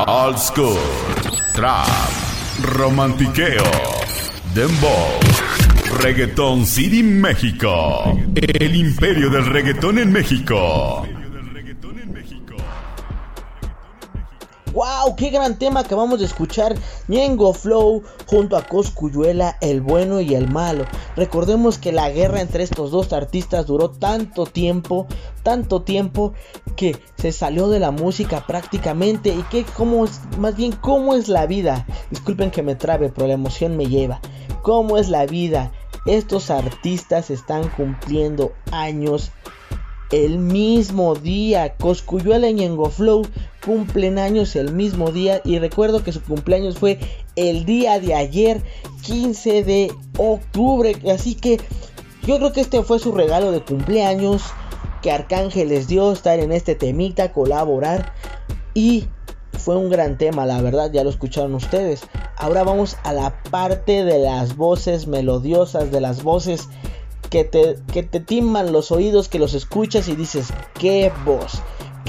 old school, trap, romantiqueo, dembow. Reggaetón City México. El imperio del reggaetón en México.
¡Wow! ¡Qué gran tema acabamos de escuchar! Ñengo Flow junto a Coscuyuela, el bueno y el malo. Recordemos que la guerra entre estos dos artistas duró tanto tiempo, tanto tiempo que se salió de la música prácticamente. Y que, cómo es, más bien, cómo es la vida. Disculpen que me trabe, pero la emoción me lleva. ¿Cómo es la vida? Estos artistas están cumpliendo años el mismo día. Coscuyuela y Ñengo Flow cumplen años el mismo día. Y recuerdo que su cumpleaños fue el día de ayer, 15 de octubre. Así que yo creo que este fue su regalo de cumpleaños. Que Arcángel les dio estar en este temita, colaborar. Y fue un gran tema, la verdad, ya lo escucharon ustedes. Ahora vamos a la parte de las voces melodiosas, de las voces que te, que te timan los oídos, que los escuchas y dices, qué voz,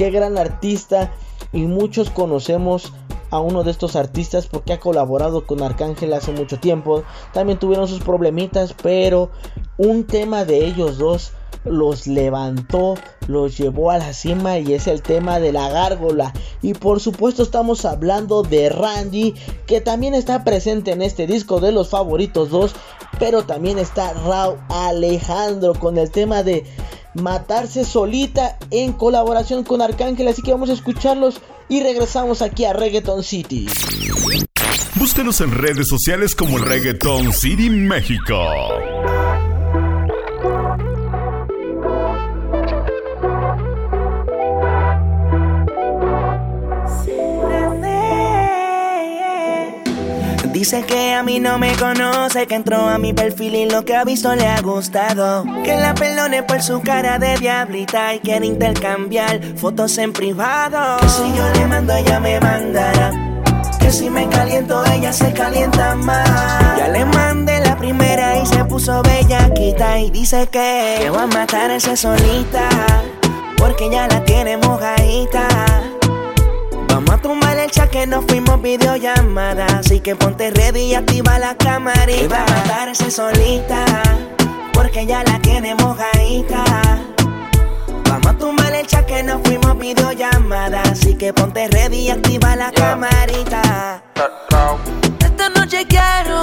qué gran artista. Y muchos conocemos a uno de estos artistas porque ha colaborado con Arcángel hace mucho tiempo. También tuvieron sus problemitas, pero un tema de ellos dos los levantó, los llevó a la cima y es el tema de la gárgola. Y por supuesto estamos hablando de Randy, que también está presente en este disco de los favoritos 2, pero también está Raúl Alejandro con el tema de matarse solita en colaboración con Arcángel. Así que vamos a escucharlos y regresamos aquí a Reggaeton City.
Búscanos en redes sociales como Reggaeton City México.
Dice que a mí no me conoce, que entró a mi perfil y lo que ha visto le ha gustado. Que la perdone por su cara de diablita y quiere intercambiar fotos en privado. Que si yo le mando, ella me mandará. Que si me caliento, ella se calienta más. Ya le mandé la puso bellaquita y dice que, que va a matar esa solita. Porque ya la tiene mojadita. Vamos a chat que nos fuimos videollamada. Así que ponte ready y activa la camarita. va a matar esa solita. Porque ya la tiene mojadita. Vamos a tumbar el chat que nos fuimos videollamada. Así que ponte ready y activa la camarita. Esta noche quiero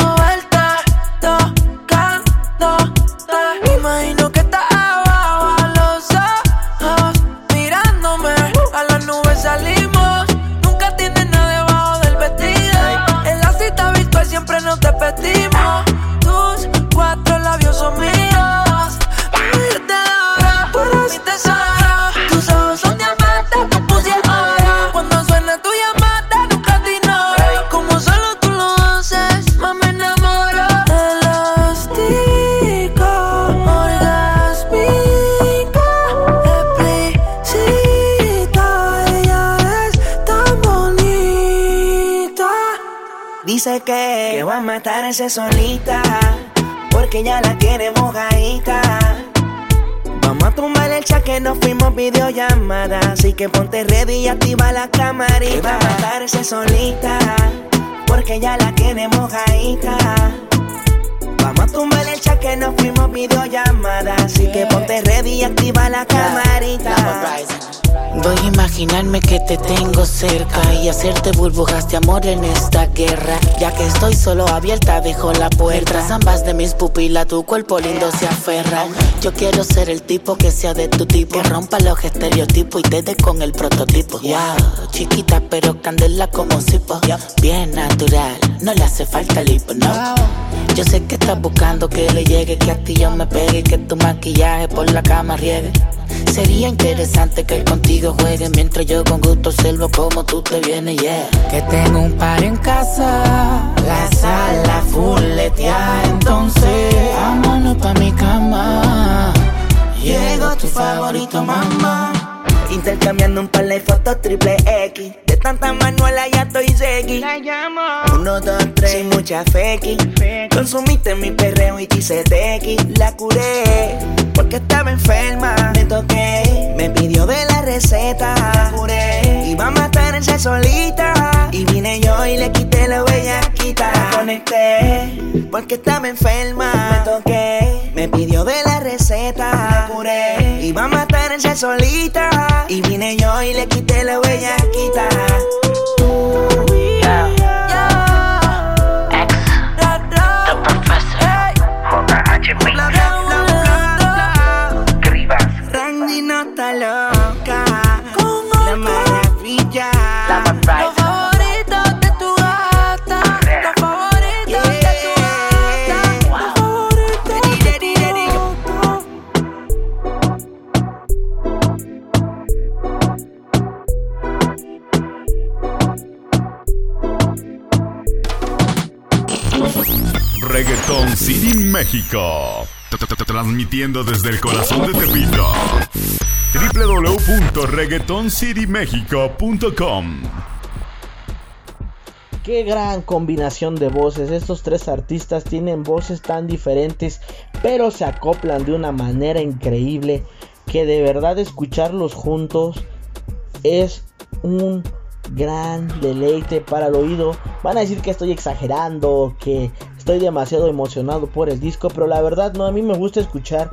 va a matar a esa solita. Porque ya la tiene mojadita. Vamos a tumbar el chat que nos fuimos videollamada. Así que ponte ready y activa la camarita. va a matar esa solita. Porque ya la tiene mojadita. Vamos a tumbar el chat que nos fuimos videollamada. Así que ponte ready y activa la camarita.
Voy a imaginarme que te tengo cerca y hacerte burbujas de amor en esta guerra. Ya que estoy solo abierta, dejo la puerta. Mientras ambas de mis pupilas, tu cuerpo lindo se aferra. Yo quiero ser el tipo que sea de tu tipo, que rompa los estereotipos y te dé con el prototipo. Wow, chiquita pero candela como sipo. Bien natural, no le hace falta lipo, no. Yo sé que estás buscando que le llegue, que a ti yo me pegue, que tu maquillaje por la cama riegue. Sería interesante que contigo juegue mientras yo con gusto observo como tú te vienes, yeah. Que tengo un par en casa, la sala fuletea, entonces vámonos pa' mi cama. Llegó tu favorito, mamá.
Intercambiando un par de fotos triple X. Tanta manuela ya estoy segui.
La llamo.
Uno, dos, tres, sin mucha feki. Consumiste mi perreo y te hice tequi. La curé porque estaba enferma. Me toqué, me pidió de la receta. La curé, iba a matar esa solita. Y vine yo y le quité la bellaquita. La conecté porque estaba enferma. Me toqué, me pidió de la receta. La curé, iba a matar esa solita. Y vine yo y le quité la bellaquita. Randy
City México. Transmitiendo desde el corazón de Tepito. www.reggaetoncitymexico.com
Qué gran combinación de voces. Estos tres artistas tienen voces tan diferentes, pero se acoplan de una manera increíble que de verdad escucharlos juntos es un gran deleite para el oído. Van a decir que estoy exagerando, que estoy demasiado emocionado por el disco, pero la verdad no, a mí me gusta escuchar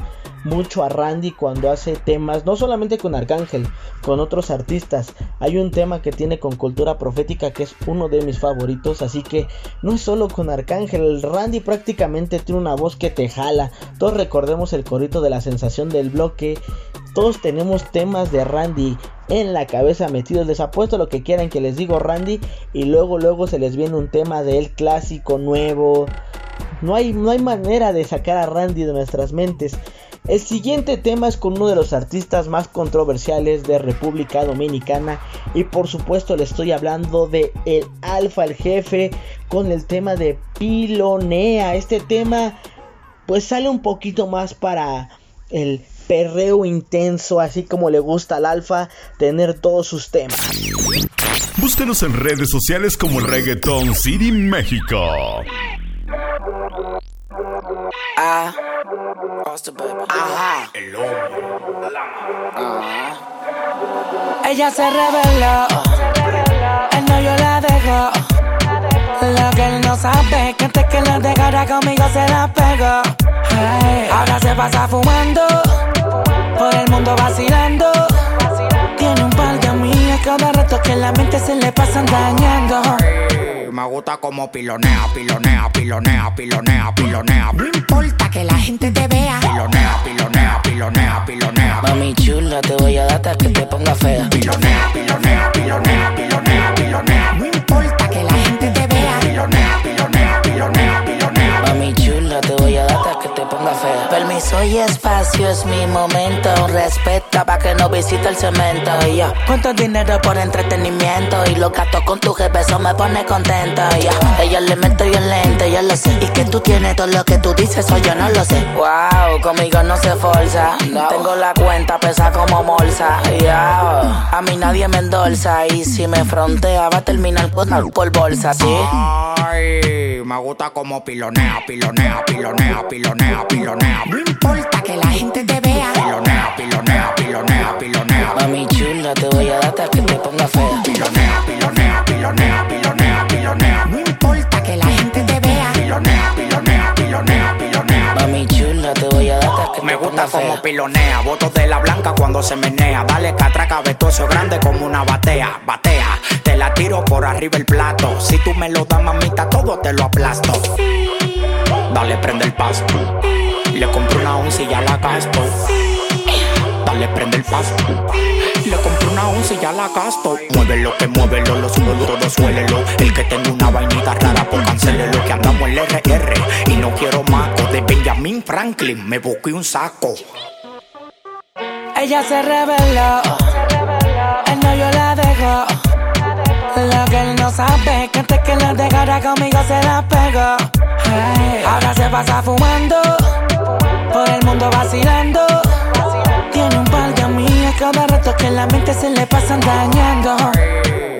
mucho a Randy cuando hace temas, no solamente con Arcángel, con otros artistas. Hay un tema que tiene con Cultura Profética que es uno de mis favoritos, así que no es solo con Arcángel, Randy prácticamente tiene una voz que te jala. Todos recordemos el corito de la sensación del bloque. Todos tenemos temas de Randy en la cabeza metidos. Les apuesto lo que quieran que les digo Randy y luego luego se les viene un tema de él clásico nuevo. No hay, no hay manera de sacar a Randy de nuestras mentes. El siguiente tema es con uno de los artistas más controversiales de República Dominicana y por supuesto le estoy hablando de el Alfa el Jefe con el tema de Pilonea. Este tema pues sale un poquito más para el perreo intenso, así como le gusta al Alfa tener todos sus temas.
Búscanos en redes sociales como Reggaeton City México.
Ah. Ajá. Ella se reveló. El novio la dejó. Lo que él no sabe que antes que la dejara conmigo se la pegó. ahora se pasa fumando. Por el mundo vacilando. Tiene un par de amigas cada rato que la mente se le pasan dañando.
Me gusta como pilonea, pilonea, pilonea, pilonea, pilonea. No importa que la gente te vea. Pilonea, pilonea, pilonea, pilonea.
Mami chula, te voy a dar hasta que te ponga fea.
Pilonea, pilonea, pilonea, pilonea, pilonea. No importa que la gente te vea. Pilonea, pilonea, pilonea, pilonea.
Te voy a dar hasta que te ponga fea. Permiso y espacio es mi momento. Respeta pa' que no visite el cemento. Y yo, cuánto dinero por entretenimiento. Y los gatos con tu jefe, eso me pone contento. Y ella le meto yo lente, yo lo sé. Y que tú tienes todo lo que tú dices, eso yo no lo sé. Wow, conmigo no se forza. Tengo la cuenta pesa como bolsa. Yeah. A mí nadie me endorsa. Y si me frontea, va a terminar por, por bolsa, ¿sí?
Ay, me gusta como pilonea, pilonea, pilonea, pilonea, pilonea. No importa que la gente te vea. Pilonea, pilonea, pilonea, pilonea.
Mami chula, te voy a dar hasta que te ponga fea.
Pilonea, pilonea, pilonea, pilonea, pilonea. No importa que la gente te vea. Pilonea, pilonea, pilonea, pilonea.
Mami chula, te voy a dar hasta que
Me
te
gusta
ponga fea.
como pilonea, votos de la blanca cuando se menea. Dale catraca, vetuoso grande como una batea, batea. Te la tiro por arriba el plato. Si tú me lo das, mamita, todo te lo aplasto. Dale, prende el pasto. Le compro una once y ya la gasto. Dale, prende el pasto. Le compro una once y ya la gasto. Muévelo, que muévelo, lo suelo, todo suélelo. El que tenga una vainita rara, pues cancélelo. Que andamos en el RR y no quiero maco. De Benjamin Franklin me busqué un saco.
Ella se reveló. Que antes que la dejara conmigo se la pegó. ahora se pasa fumando. Por el mundo vacilando. Tiene un par de amigas cada rato que la mente se le pasan dañando.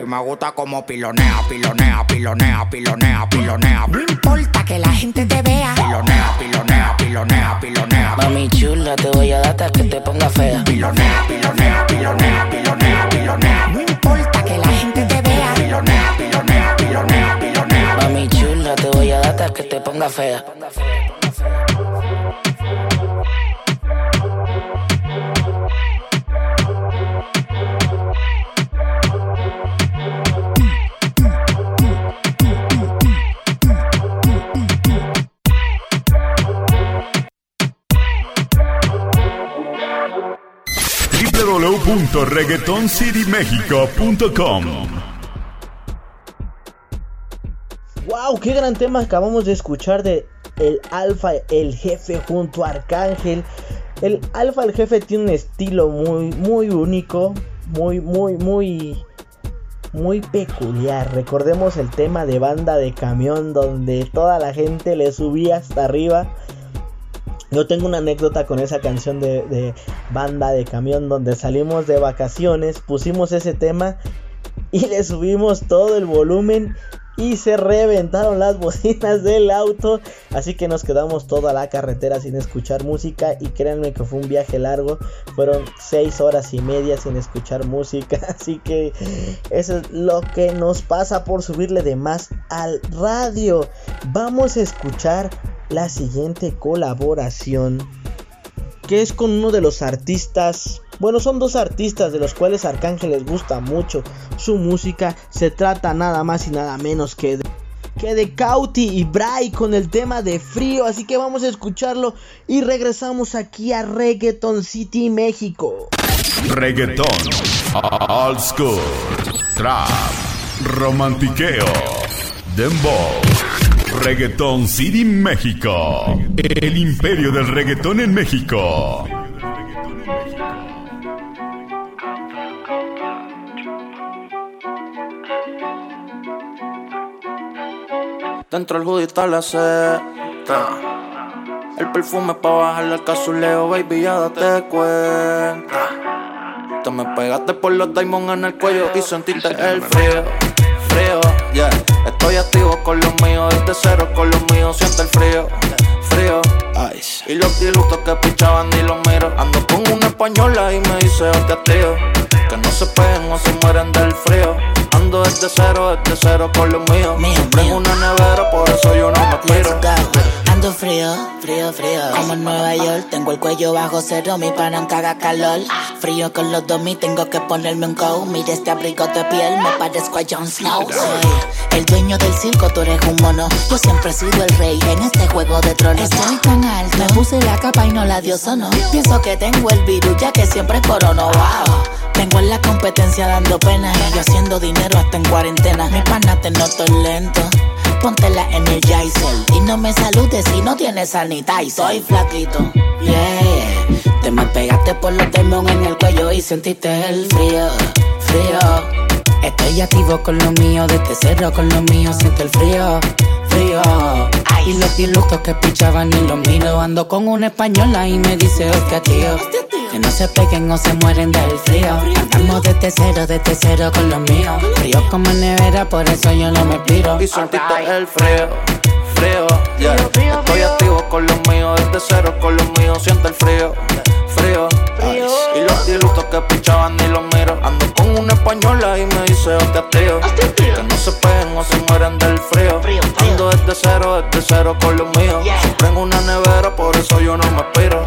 Me gusta como pilonea, pilonea, pilonea, pilonea, pilonea. No importa que la gente te vea. Pilonea, pilonea, pilonea, pilonea.
Mami chula, te voy a dar hasta que te ponga fea.
Pilonea, pilonea, pilonea, pilonea, pilonea. No importa que la gente te vea. Pilonea, pilonea,
hasta que te ponga fea.
www.reggaetoncitymexico.com
Wow, qué gran tema acabamos de escuchar de el Alfa, el jefe junto a Arcángel. El Alfa, el jefe tiene un estilo muy, muy único, muy, muy, muy, muy peculiar. Recordemos el tema de banda de camión donde toda la gente le subía hasta arriba. Yo tengo una anécdota con esa canción de, de banda de camión donde salimos de vacaciones, pusimos ese tema y le subimos todo el volumen y se reventaron las [laughs] bocinas del auto. Así que nos quedamos toda la carretera sin escuchar música. Y créanme que fue un viaje largo. Fueron 6 horas y media sin escuchar música. [laughs] Así que eso es lo que nos pasa por subirle de más al radio. Vamos a escuchar la siguiente colaboración. Que es con uno de los artistas bueno, son dos artistas de los cuales Arcángel les gusta mucho su música. Se trata nada más y nada menos que de, que de Cauti y Bray con el tema de frío. Así que vamos a escucharlo y regresamos aquí a Reggaeton City, México.
Reggaetón, old school, trap, romantiqueo, dembow. Reggaeton City, México. El imperio del reggaetón en México.
Dentro del hoodie está la seta. El perfume pa' bajarle al casuleo, baby, ya date cuenta. Te me pegaste por los diamonds en el cuello y sentiste el frío, frío, yeah. Estoy activo con los míos, desde cero con los míos, siente el frío, frío.
Y los dilutos que pichaban ni los miro. Ando con una española y me dice hostia tío. Que no se peguen o se mueren del frío. Ando desde cero, desde cero con los míos. Siempre en una nevera, por eso yo no me quiero.
Ando frío, frío, frío. Como en Nueva York, tengo el cuello bajo cero, mi pana caga calor. Frío con los dos, tengo que ponerme un coat. Mira este abrigo de piel, me parezco a Jon Snow. Soy el dueño del circo, tú eres un mono. Yo siempre he sido el rey en este juego de tronos. Estoy tan alto, me puse la capa y no la dio sono. Pienso que tengo el virus, ya que siempre corono. Wow. Tengo en la competencia dando pena y yo haciendo dinero hasta en cuarentena. Mi pana te noto lento. Ponte la Energizer y no me saludes si no tienes sanitizer. Soy flaquito, yeah. Te me pegaste por los temón en el cuello y sentiste el frío, frío. Estoy activo con lo mío, desde cero con lo mío, siento el frío, frío. Y los dilutos que pichaban y los miro. Ando con una española y me dice, hostia tío. Que no se peguen o se mueren del frío. Andamos desde cero, desde cero con los míos. Frío como nevera, por eso yo no me piro.
Y sentiste el frío, frío, yeah. Estoy activo con los míos, desde cero con los míos, siento el frío, frío. Y los dilutos que pichaban ni los miro. Ando con una española y me dice hostia tío. Que no se peguen o se mueren del frío. Ando desde cero, desde cero con los míos. En una nevera, por eso yo no me piro.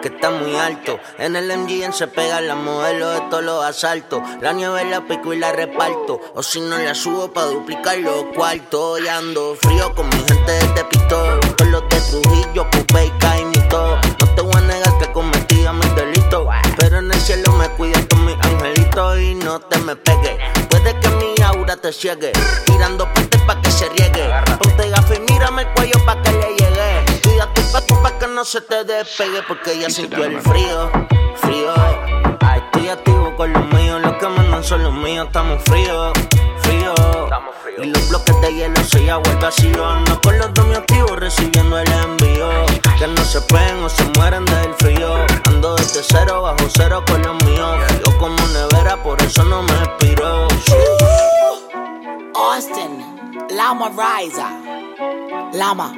Que está muy alto. En el MGN se pega la modelo de todos los asaltos. La nieve la pico y la reparto. O si no la subo pa' duplicar los cuartos. Y ando frío con mi gente desde Pistol. Con los de Trujillo, Pupe y Caim y todo. No te voy a negar que cometía mis delitos. Pero en el cielo me cuidan con mis angelitos y no te me pegues. Puede que mi aura te ciegue. Tirando partes pa' que se riegue. Ponte gafe y mírame el cuello pa' que le llegue. Tu pato pa' que no se te despegue. Porque ya sintió el frío, frío. Ay, estoy activo con los míos. Los que mandan son los míos. Estamos fríos, fríos. Y los bloques de hielo se ya vuelve vacío. Ando con los dos míos activos recibiendo el envío. Que no se peguen o se mueren del frío. Ando desde cero, bajo cero con los míos. Frío como nevera, por eso no me expiro.
Austin, Lama Riser, Lama,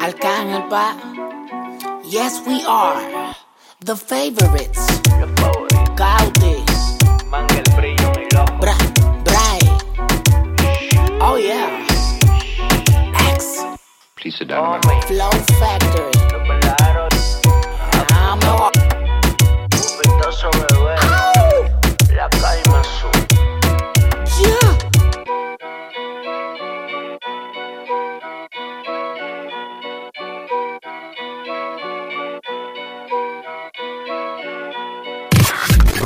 Arcángel Pa. Yes, we are the favorites. Gaudi, Bra, Bray. Oh yeah. X,
Please sit down.
Flow Factory. I'm a-
La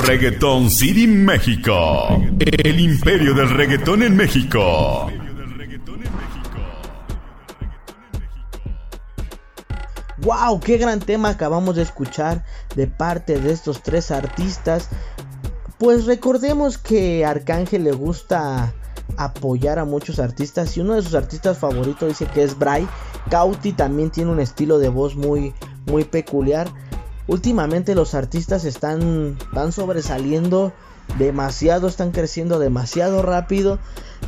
Reggaeton City México. El imperio del reggaetón en México.
¡Wow! ¡Qué gran tema acabamos de escuchar de parte de estos tres artistas! Pues recordemos que Arcángel le gusta apoyar a muchos artistas y uno de sus artistas favoritos dice que es Bray. Cauti también tiene un estilo de voz muy, muy peculiar. Últimamente los artistas están, están sobresaliendo demasiado, están creciendo demasiado rápido.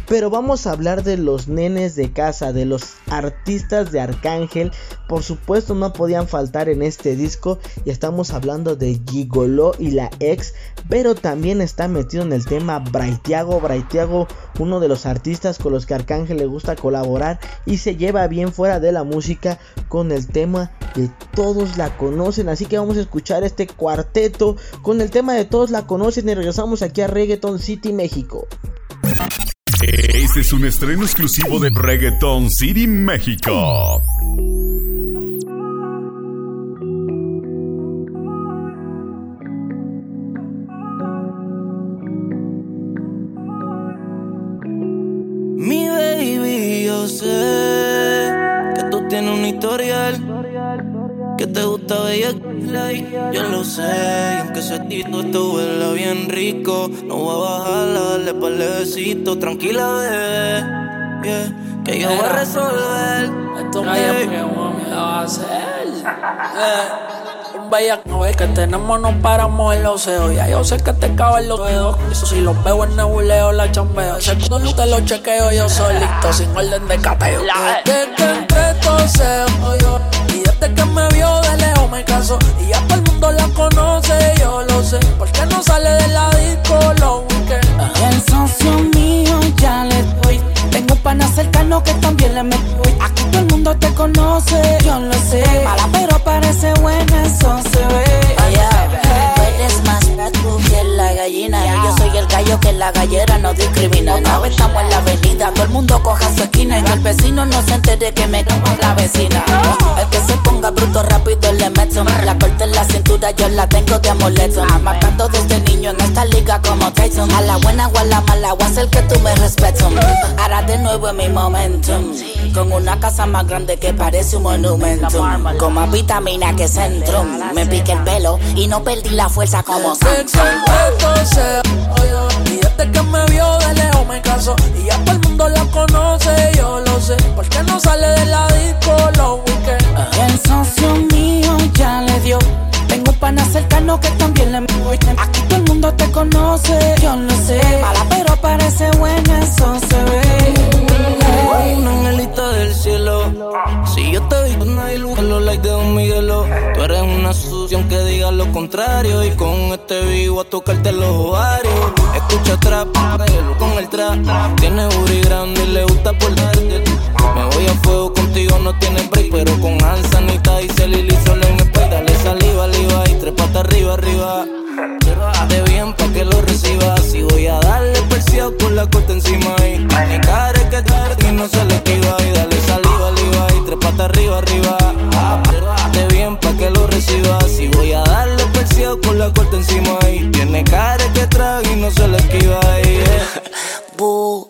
Pero vamos a hablar de los nenes de casa, de los artistas de Arcángel. Por supuesto no podían faltar en este disco. Y estamos hablando de Gigolo y la ex. Pero también está metido en el tema Braithiago. Braithiago, uno de los artistas con los que Arcángel le gusta colaborar. Y se lleva bien fuera de la música con el tema de Todos la conocen. Así que vamos a escuchar este cuarteto con el tema de Todos la conocen. Y regresamos aquí a Reggaeton City, México.
Este es un estreno exclusivo de Reggaeton City México.
Te gusta bella. Yo lo sé, y aunque ese tito te huela bien rico, no voy a bajarla, darle besitos, tranquila, bebé. Yeah, que yo voy a resolver.
Esto me me va a hacer. Un bellaco es que tenemos, no paramos en los seos. Ya yo sé que te caben los dedos. Eso si los veo en nebuleo, la chambeo. Segundo no te lo chequeo yo solito, sin orden de cateo. Desde que entré todo
secreto yo. Y desde que me vio de lejos me casó. Y ya todo el mundo la conoce, yo lo sé. Porque no sale de la disco los weekends.
El socio mío ya le doy. Tengo un pana cercano que también le me. Aquí todo el mundo te conoce, yo lo sé. Mala pero parece buena, eso se ve.
Tú eres más la gallina. Yo soy el gallo que la gallera no discrimina. Una vez estamos en la avenida, todo el mundo coja su esquina. Y que el vecino no se entere que me como la vecina. El que se ponga bruto rápido le meto. La corte en la cintura yo la tengo de amuleto. Matando desde niño en esta liga como Tyson. A la buena o a la mala, voy a que tú me respeto. Ahora de nuevo en mi momentum. Con una casa más grande que parece un monumento. Con más vitamina que Centrum. Me piqué el pelo y no perdí la fuerza como
Y desde que me vio de lejos me casó. Y ya todo el mundo la conoce, yo lo sé. Porque no sale de la disco los weekends.
El socio mío ya le dio. Tengo un pana cercano que también le voy. Aquí todo el mundo te conoce, yo lo sé. Mala pero parece buena, eso se ve.
Un angelito del cielo. Si yo te vi con nadie los like de un Miguelo. Tú eres una sucia que diga lo contrario. Y con este vivo a tocarte los ovarios. Escucha trap, con el trap. Tiene booty grande y le gusta por. Me voy a fuego contigo, no tiene break. Pero con Sanita y Celili solo en spray. Dale saliva, liva y tres patas arriba, arriba. De bien pa' que lo reciba. Si voy a darle perseado con la corta encima y mi cara es que tarde y no se le
bull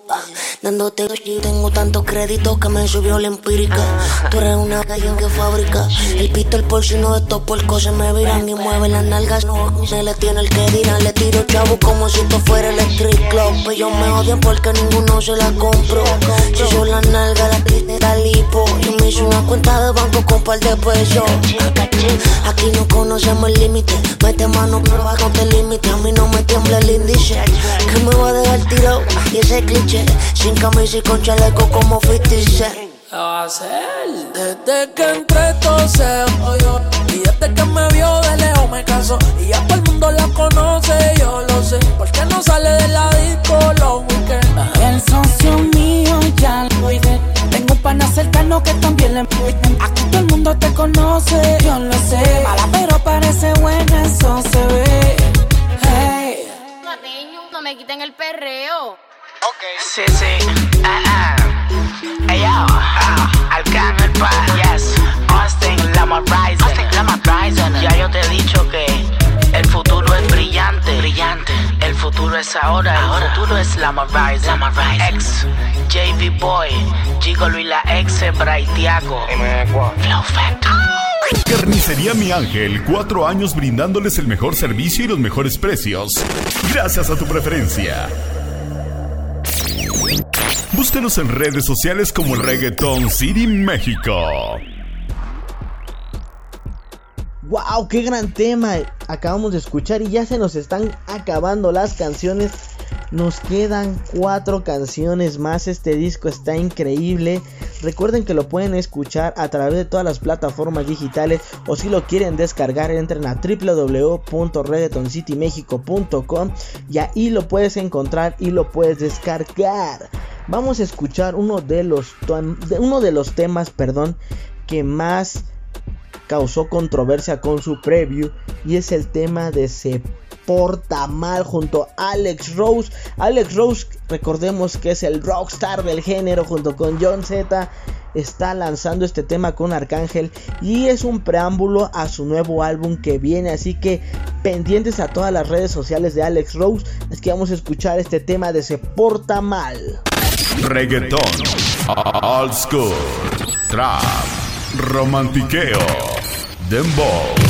y tengo tanto crédito que me subió la empírica. Tú eres una gallina que fabrica. El pito, el porcino de estos puercos se me viran y mueven las nalgas. No se le tiene el que dirán. Le tiro chavo como si esto fuera el street club. Ellos me odian porque ninguno se la compro. Si yo la nalga, la triste la lipo. Yo me hice una cuenta de banco con par de pesos. Aquí no conocemos el límite. Mete mano, pero bajo el límite. A mí no me tiembla el índice. Que me va a dejar tirado y ese cliché. Sin camisa y con chaleco como 50 Cent.
va a hacer. Desde que entré todo se yo Y desde que me vio de lejos me casó Y ya todo el mundo la conoce, yo lo sé. Porque no sale de la disco los weekends
El socio mío ya lo de Tengo un pana cercano que también le voy Aquí todo el mundo te conoce, yo lo sé. Mala pero parece buena, eso se ve. Hey.
No me quiten el perreo
Sí, sí. Ah, ah. Hey, yo. Ah. Arcángel Paz. Yes. Austin Lama Rising. Austin Lama Rising. Ya yo te he dicho que el futuro es brillante. Brillante. El futuro es ahora. ahora. El futuro es Lama Rising. Lama Rising. Ex. JV Boy. Gigolo y la ex Braithiago. Flow Factor.
Carnicería Mi Ángel, cuatro años brindándoles el mejor servicio y los mejores precios. Gracias a tu preferencia. Búscanos en redes sociales como Reggaeton City México.
¡Wow! ¡Qué gran tema! Acabamos de escuchar y ya se nos están acabando las canciones. Nos quedan cuatro canciones más. Este disco está increíble. Recuerden que lo pueden escuchar a través de todas las plataformas digitales. O si lo quieren descargar, entren a www.reggaetoncitymexico.com y ahí lo puedes encontrar y lo puedes descargar. Vamos a escuchar uno de los, uno de los temas, perdón, que más causó controversia con su preview y es el tema de Se porta mal junto a Alex Rose. Alex Rose, recordemos que es el rockstar del género junto con John Z. Está lanzando este tema con Arcángel y es un preámbulo a su nuevo álbum que viene. Así que pendientes a todas las redes sociales de Alex Rose. Es que vamos a escuchar este tema de Se porta mal.
Reggaeton, old school, trap, romantiqueo, dembow.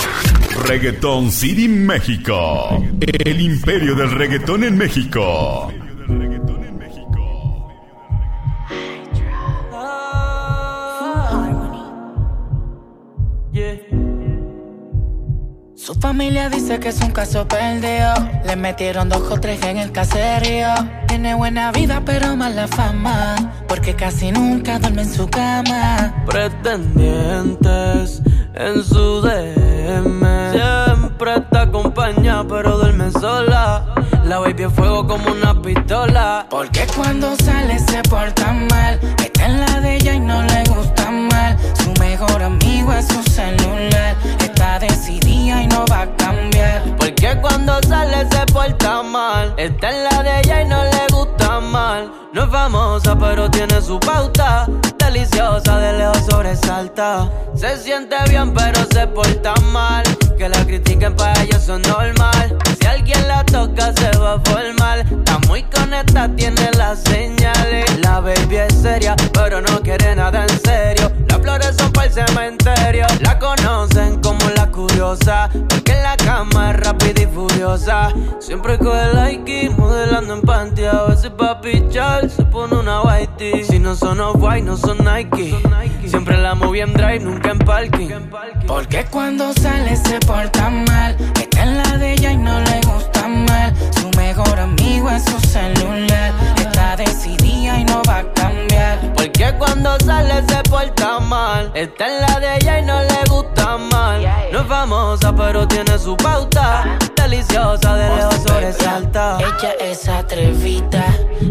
Reggaeton City México. El imperio del reggaetón en México.
familia dice que es un caso perdido. Le metieron dos o tres en el caserío. Tiene buena vida, pero mala fama. Porque casi nunca duerme en su cama.
Pretendientes en su DM. Siempre está acompañada, pero duerme sola. La baby es fuego como una pistola.
Porque cuando sale se porta mal. Está en la de ella y no le gusta mal. Su mejor amigo es su celular. Está decidida y no va a cambiar.
Porque cuando sale se porta mal. Está en la de ella y no le gusta mal. No es famosa, pero tiene su pauta. Deliciosa, de lejos sobresalta. Se siente bien, pero se porta mal. Que la critiquen para ellos son normal. Si alguien la toca, se va a formar. Está muy conectada, tiene las señales. La baby es seria, pero no quiere nada en serio. Las flores son para el cementerio. La conocen como la curiosa. Porque la cama rápida y furiosa. Siempre coge like modelando en panty. A veces pa' pichar se pone una whitey. Si no son off-white, no son Nike. Siempre la moví en drive, nunca en parking.
Porque cuando sale se porta mal. Está en la de ella y no le gusta mal. Su mejor amigo es su celular. Está decidida y no va a cambiar.
Porque cuando sale se porta mal. Está en la de ella y no le gusta mal. No es famosa, pero tiene su pauta. Deliciosa, de lejos sobresalta.
Ella es atrevida,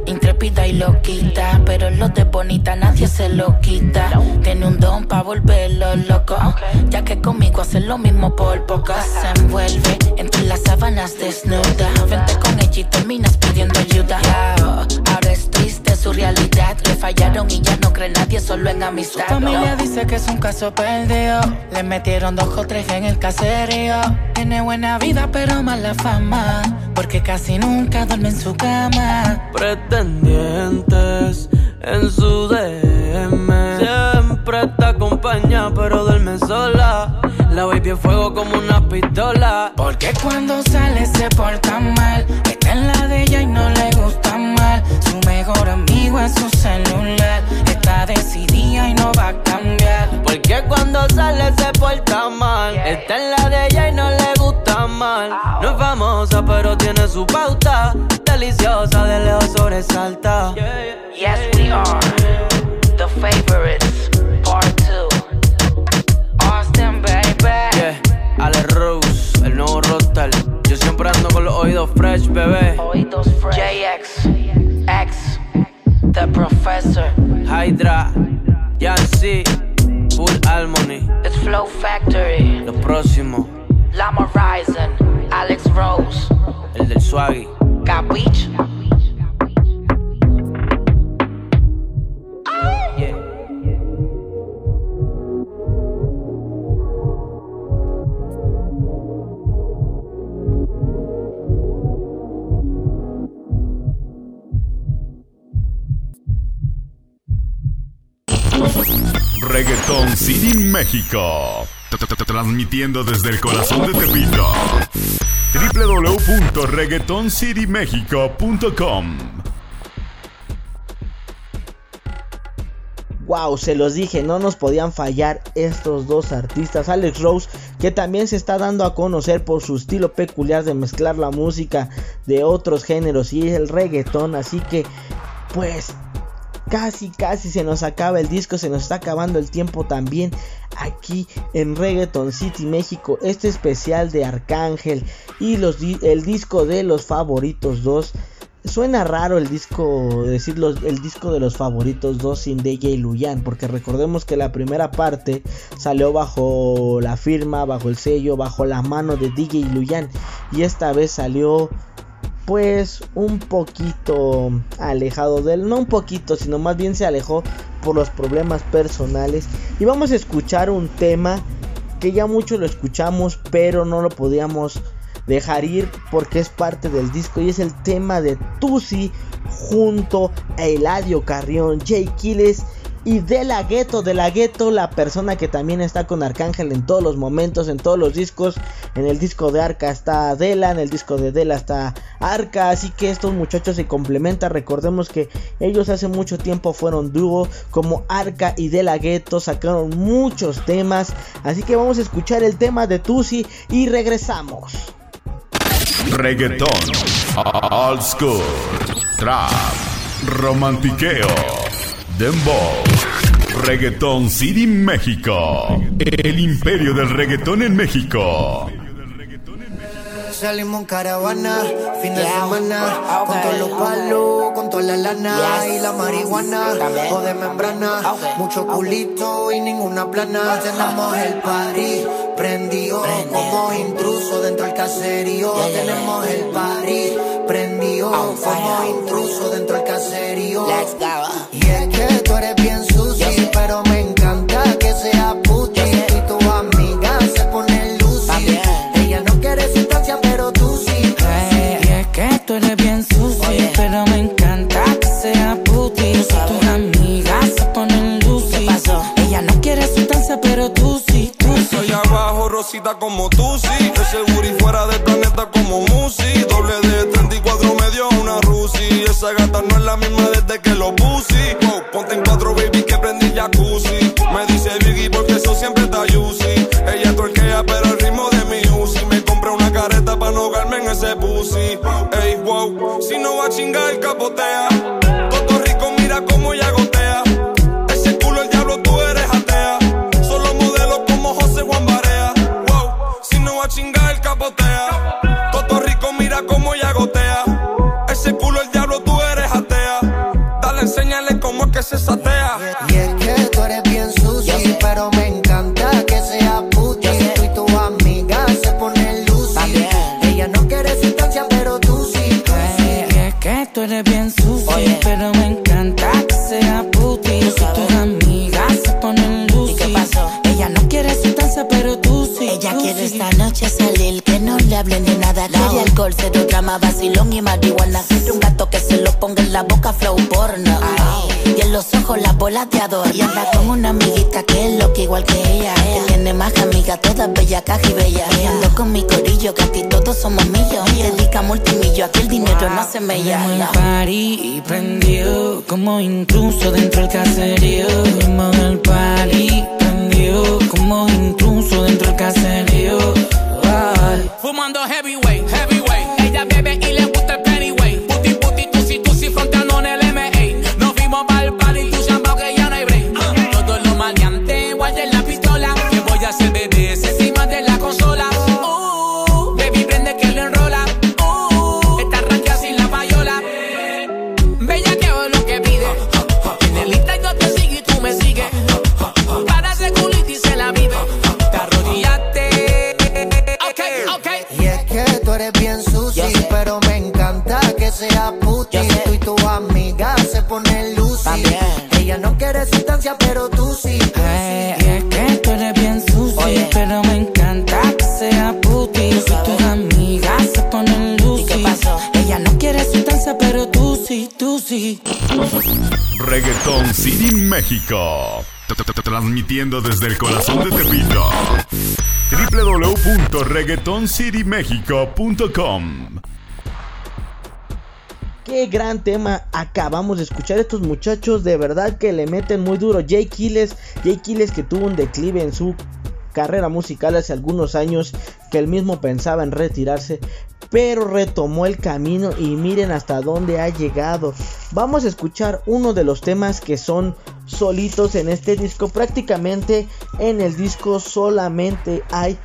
intrépida y loquita. Pero lo de bonita nadie se lo quita. Tiene un don pa' volverlo loco. Ya que conmigo hace lo mismo por poco. Se envuelve entre las sábanas desnuda. Vente con ella y terminas pidiendo ayuda. Ahora es triste su realidad. Le fallaron y ya no cree nadie, solo en amistad. Su familia dice que es un caso perdido. Le metieron dos o tres en el caserío. Tiene buena vida, pero mala fama. Porque casi nunca duerme en su cama.
Pretendientes en su DM. Siempre está acompañada, pero duerme sola. La baby es fuego como una pistola.
Porque cuando sale se porta mal. Está en la de ella y no le gusta mal. Su mejor amigo es su celular. Está decidida y no va a cambiar.
Porque cuando sale se porta mal. Está en la de ella y no le gusta mal. No es famosa, pero tiene su pauta. Deliciosa, de lejos sobresalta.
Yes, we are the favorites.
Yo siempre ando con los oídos fresh, bebé.
Oídos fresh. JX, X, The Professor.
Hydra, Yancy, Full Harmony.
It's Flow Factory.
Lo próximo,
Lama Rising, Alex Rose.
el del Swaggy.
Capiche?
Reggaeton City México. Transmitiendo desde el corazón de Tepito. www.reggaetoncitymexico.com
Wow, se los dije, no nos podían fallar estos dos artistas. Alex Rose, que también se está dando a conocer por su estilo peculiar de mezclar la música de otros géneros y el reggaetón. Así que, pues, casi, casi se nos acaba el disco, se nos está acabando el tiempo también aquí en Reggaeton City México. Este especial de Arcángel y el disco de los favoritos 2. Suena raro el disco, decir los- el disco de los favoritos 2 sin DJ Luyan, porque recordemos que la primera parte salió bajo la firma, bajo el sello, bajo la mano de DJ Luyan, y esta vez salió pues un poquito alejado de él, no un poquito, sino más bien se alejó por los problemas personales. Y vamos a escuchar un tema que ya mucho lo escuchamos, pero no lo podíamos dejar ir porque es parte del disco y es el tema de Tusi junto a Eladio Carrión, Jay Quiles y de la gueto, de la gueto, la persona que también está con Arcángel en todos los momentos, en todos los discos. En el disco de Arca está Adela, en el disco de Adela está Arca, así que estos muchachos se complementan. Recordemos que ellos hace mucho tiempo fueron dúo como Arca y de la sacaron muchos temas, así que vamos a escuchar el tema de Tusi y regresamos.
Reggaetón, old school, trap, romantiqueo, dembow, Reggaetón City México, el imperio del reggaetón en México.
Salimos en caravana, fin de semana, con todos los palos, con toda la lana y la marihuana, o de membrana, mucho culito y ninguna plana. Tenemos el party prendido como intruso dentro del caserío. Tenemos el party prendido como intruso dentro del caserío. Y es que
rosita como tú, sí. De seguro y fuera del planeta como Musi. Doble de 34 me dio una Rusi. Esa gata no es la misma desde que lo puse. Wow, ponte en cuatro, baby, que prendí jacuzzi. Me dice Biggie porque eso siempre está juicy. Ella torquea, pero el ritmo de mi Uzi. Me compré una careta para no ahogarme en ese pussy. Ey, wow, si no va a chingar, capotea. Todo rico, mira cómo ella gotea. Ese culo el diablo, tú eres atea. Dale, enséñale cómo es que se satea.
Que no
le hablen de nada. Quiere alcohol, cero drama, vacilón y marihuana. Quiere un gato que se lo ponga en la boca, flow porno. Y en los ojos las bolas de adorno. Y anda con una amiguita que es loca igual que ella. Que tiene más que amiga, todas bella, caja y bella. Y ando con mi corillo, que aquí todos somos millos. Dedica multimillo, aquí el dinero no se me llama.
party prendido como intruso dentro del caserío. El party prendido como intruso dentro del caserío. Ay. Fumando heavyweight, heavyweight.
Pero tú sí. tú
Eh, y es que tú eres bien sucio, pero me encanta que sea puti. Si tus amigas se ponen lucy. Ella no quiere sustancia, pero tú sí, tú sí.
Reggaetón City México. T- t- t- Transmitiendo desde el corazón de Tepito. www.reggaetoncitymexico.com
Qué gran tema acabamos de escuchar estos muchachos, de verdad que le meten muy duro. Jay Kiles, Jay Kiles que tuvo un declive en su carrera musical hace algunos años, que él mismo pensaba en retirarse, pero retomó el camino y miren hasta dónde ha llegado. Vamos a escuchar uno de los temas que son solitos en este disco. Prácticamente en el disco solamente hay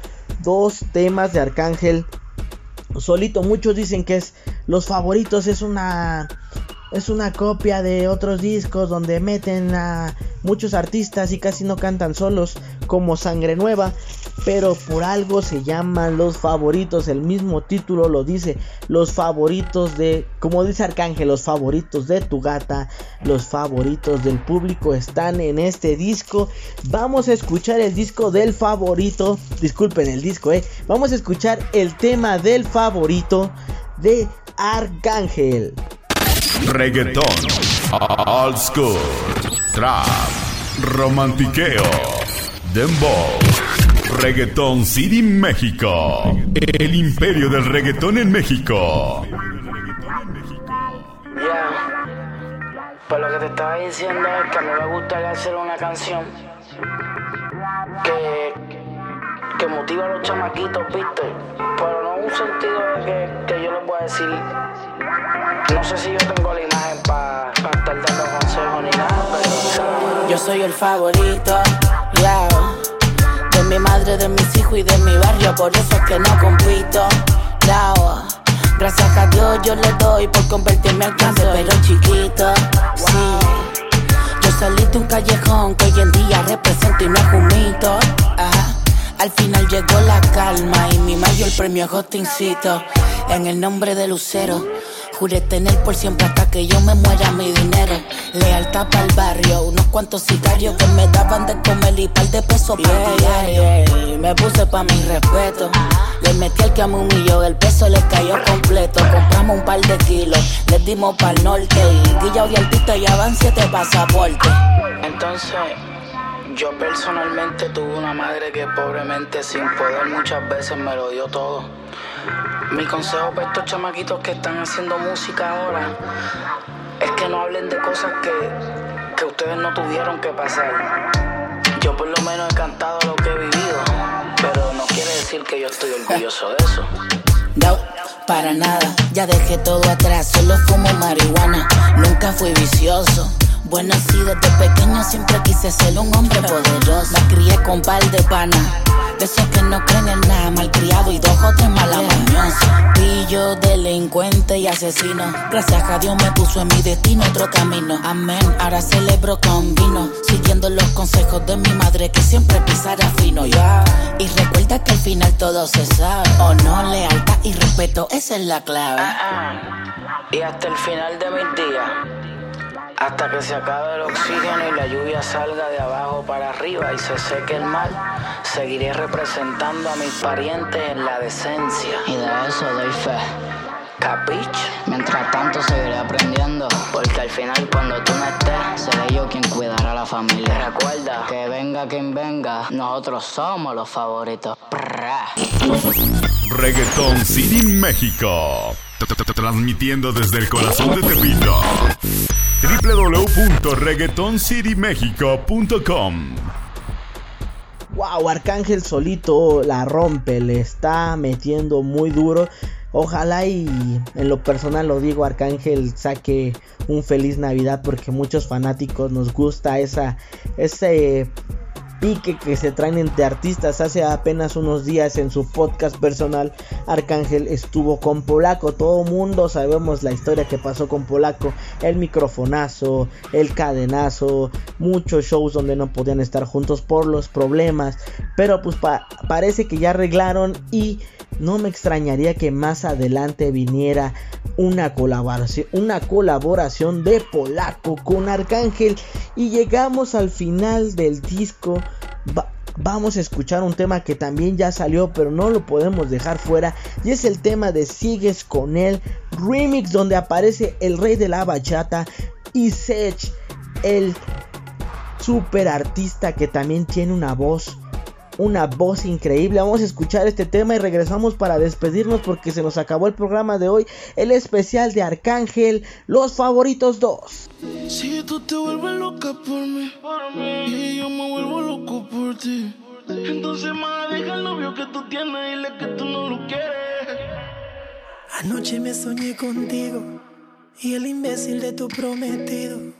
dos temas de Arcángel solito. Muchos dicen que es los favoritos, es una es una copia de otros discos donde meten a muchos artistas y casi no cantan solos como Sangre Nueva, pero por algo se llaman los favoritos, el mismo título lo dice, los favoritos de, como dice Arcángel, los favoritos de tu gata, los favoritos del público están en este disco. Vamos a escuchar el disco del favorito, disculpen el disco, eh. Vamos a escuchar el tema del favorito de Arcángel.
Reggaetón, old school, trap, romantiqueo, dembow, reggaeton City México, el imperio del reggaetón en México.
Ya. Pues lo que te estaba diciendo es que a mí me gustaría hacer una canción que, que motiva a los chamaquitos, ¿viste? Pero no en un sentido de que, decir. No sé si yo tengo la imagen para estar dando consejos ni nada, pero.
Yo soy el favorito, ya. De mi madre, de mis hijos y de mi barrio, por eso es que no compito, ya. Gracias a Dios yo le doy por convertirme al grande, pero chiquito, sí. Yo salí de un callejón que hoy en día represento y no es un mito. Ajá. Al final llegó la calma y mi mayor premio es Hostincito. En el nombre de Lucero, juré tener por siempre hasta que yo me muera mi dinero. Lealtad para el barrio, unos cuantos sicarios que me daban de comer y par de pesos para diario. Me puse pa' mi respeto. Le metí al que me humilló, el peso le cayó completo. Compramos un par de kilos, les dimos pa'l norte. Y Guilla y Altita ya van siete pasaportes.
Entonces, yo personalmente tuve una madre que pobremente, sin poder, muchas veces me lo dio todo. Mi consejo para estos chamaquitos que están haciendo música ahora es que no hablen de cosas que, que ustedes no tuvieron que pasar. Yo por lo menos he cantado lo que he vivido, pero no quiere decir que yo estoy orgulloso de eso.
No, para nada, ya dejé todo atrás, solo fumo marihuana, nunca fui vicioso. Bueno, sí, desde pequeño siempre quise ser un hombre poderoso. Me crié con par de pana, de esos que no creen en nada, malcriado y dos o tres malamañosos. Pillo, delincuente y asesino. Gracias a Dios me puso en mi destino otro camino. Amén, ahora celebro con vino, siguiendo los consejos de mi madre que siempre pisara fino. Ya, y recuerda que al final todo se sabe. Honor, lealtad y respeto, esa es la clave.
Y hasta el final de mis días, hasta que se acabe el oxígeno y la lluvia salga de abajo para arriba y se seque el mar, seguiré representando a mis parientes en la decencia.
Y de eso doy fe.
¿Capich?
Mientras tanto seguiré aprendiendo, porque al final cuando tú no estés, seré yo quien cuidará a la familia.
Recuerda
que venga quien venga, nosotros somos los favoritos.
Reggaeton City México. Transmitiendo desde el corazón de Tepito. www.reggaetoncitymexico.com
Wow, Arcángel solito la rompe, le está metiendo muy duro. Ojalá y en lo personal lo digo, Arcángel saque un feliz Navidad porque muchos fanáticos nos gusta esa ese pique que se traen entre artistas. Hace apenas unos días en su podcast personal, Arcángel estuvo con Polaco. Todo mundo sabemos la historia que pasó con Polaco. El microfonazo, el cadenazo, muchos shows donde no podían estar juntos por los problemas. Pero pues pa- parece que ya arreglaron y no me extrañaría que más adelante viniera una colaboración, de Polaco con Arcángel y llegamos al final del disco. Va- vamos a escuchar un tema que también ya salió, pero no lo podemos dejar fuera y es el tema de Sigues con él remix donde aparece el rey de la bachata y Sech, el super artista que también tiene una voz una voz increíble. Vamos a escuchar este tema y regresamos para despedirnos porque se nos acabó el programa de hoy. El especial de Arcángel, los favoritos 2.
Si tú te vuelves loca por mí, y yo me vuelvo loco por ti, entonces más deja el novio que tú tienes y dile que tú no lo quieres.
Anoche me soñé contigo y el imbécil de tu prometido.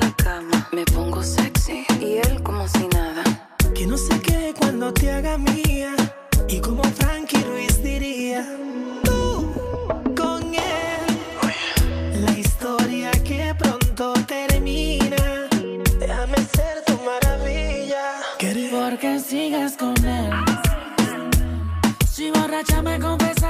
Me pongo sexy y él como si nada.
Que no se quede cuando te haga mía. Y como Frankie Ruiz diría, tú con él. La historia que pronto termina. Déjame ser tu maravilla.
Porque sigues con él. Si borracha me confesaste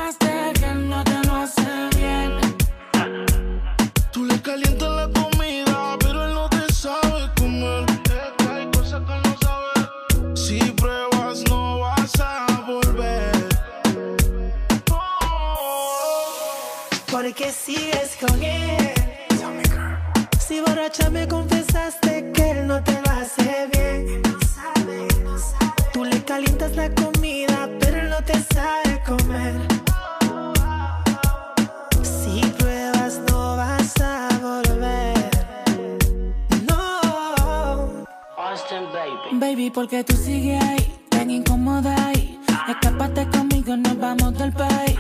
sigues con él. Si borracha me confesaste que él no te lo hace bien. Tú le calientas la comida, pero él no te sabe comer. Si pruebas, no vas a volver. No.
Austin, baby. Baby, porque tú sigues ahí, tan incómoda ahí. Escápate conmigo, nos vamos del país.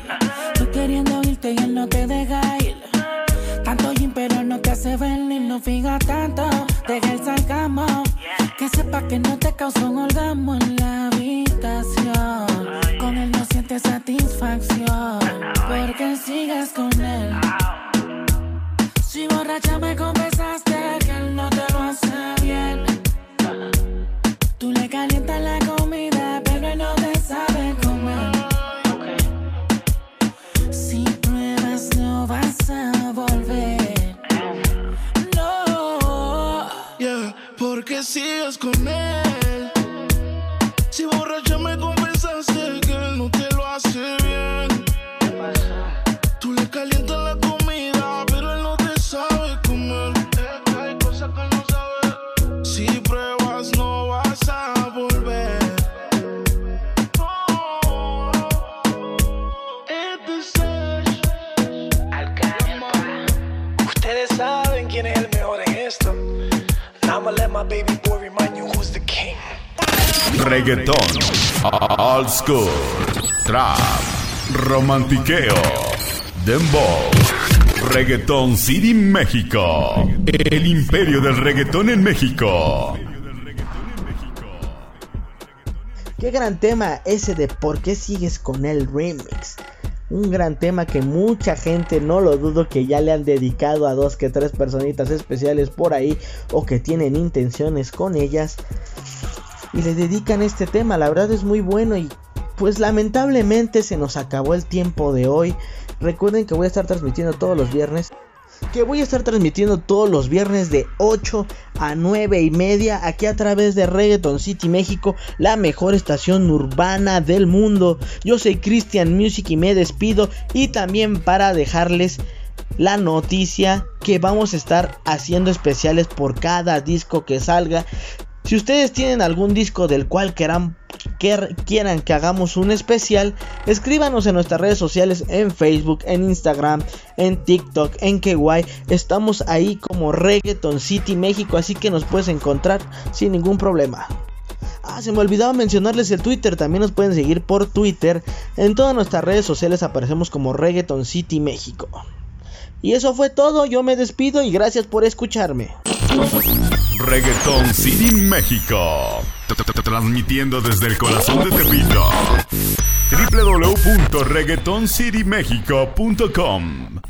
Tú queriendo irte y él no te deja ir. Tanto gym, pero no te hace ver ni no fija tanto. Deja el salgamos. Que sepa que no te causó un orgasmo en la habitación. Con él no sientes satisfacción. Porque sigues con él. Si borracha me confesaste que él no te lo hace
Reggaetón, old school, trap, romantiqueo, dembow, Reggaetón City México, el imperio del reggaetón en México.
Qué gran tema ese de por qué sigues con el remix. Un gran tema que mucha gente, no lo dudo, que ya le han dedicado a dos que tres personitas especiales por ahí o que tienen intenciones con ellas. Y le dedican este tema, la verdad es muy bueno y pues lamentablemente se nos acabó el tiempo de hoy. Recuerden que voy a estar transmitiendo todos los viernes. Que voy a estar transmitiendo todos los viernes de 8 a 9 y media aquí a través de Reggaeton City México, la mejor estación urbana del mundo. Yo soy Christian Music y me despido y también para dejarles la noticia que vamos a estar haciendo especiales por cada disco que salga. Si ustedes tienen algún disco del cual quieran, que, hagamos un especial, escríbanos en nuestras redes sociales, en Facebook, en Instagram, en TikTok, en KY. Estamos ahí como Reggaeton City México, así que nos puedes encontrar sin ningún problema. Ah, se me olvidaba mencionarles el Twitter, también nos pueden seguir por Twitter. En todas nuestras redes sociales aparecemos como Reggaeton City México. Y eso fue todo, yo me despido y gracias por escucharme.
Reggaetón City México. Transmitiendo desde el corazón de Tepito. www.reggaetoncitymexico.com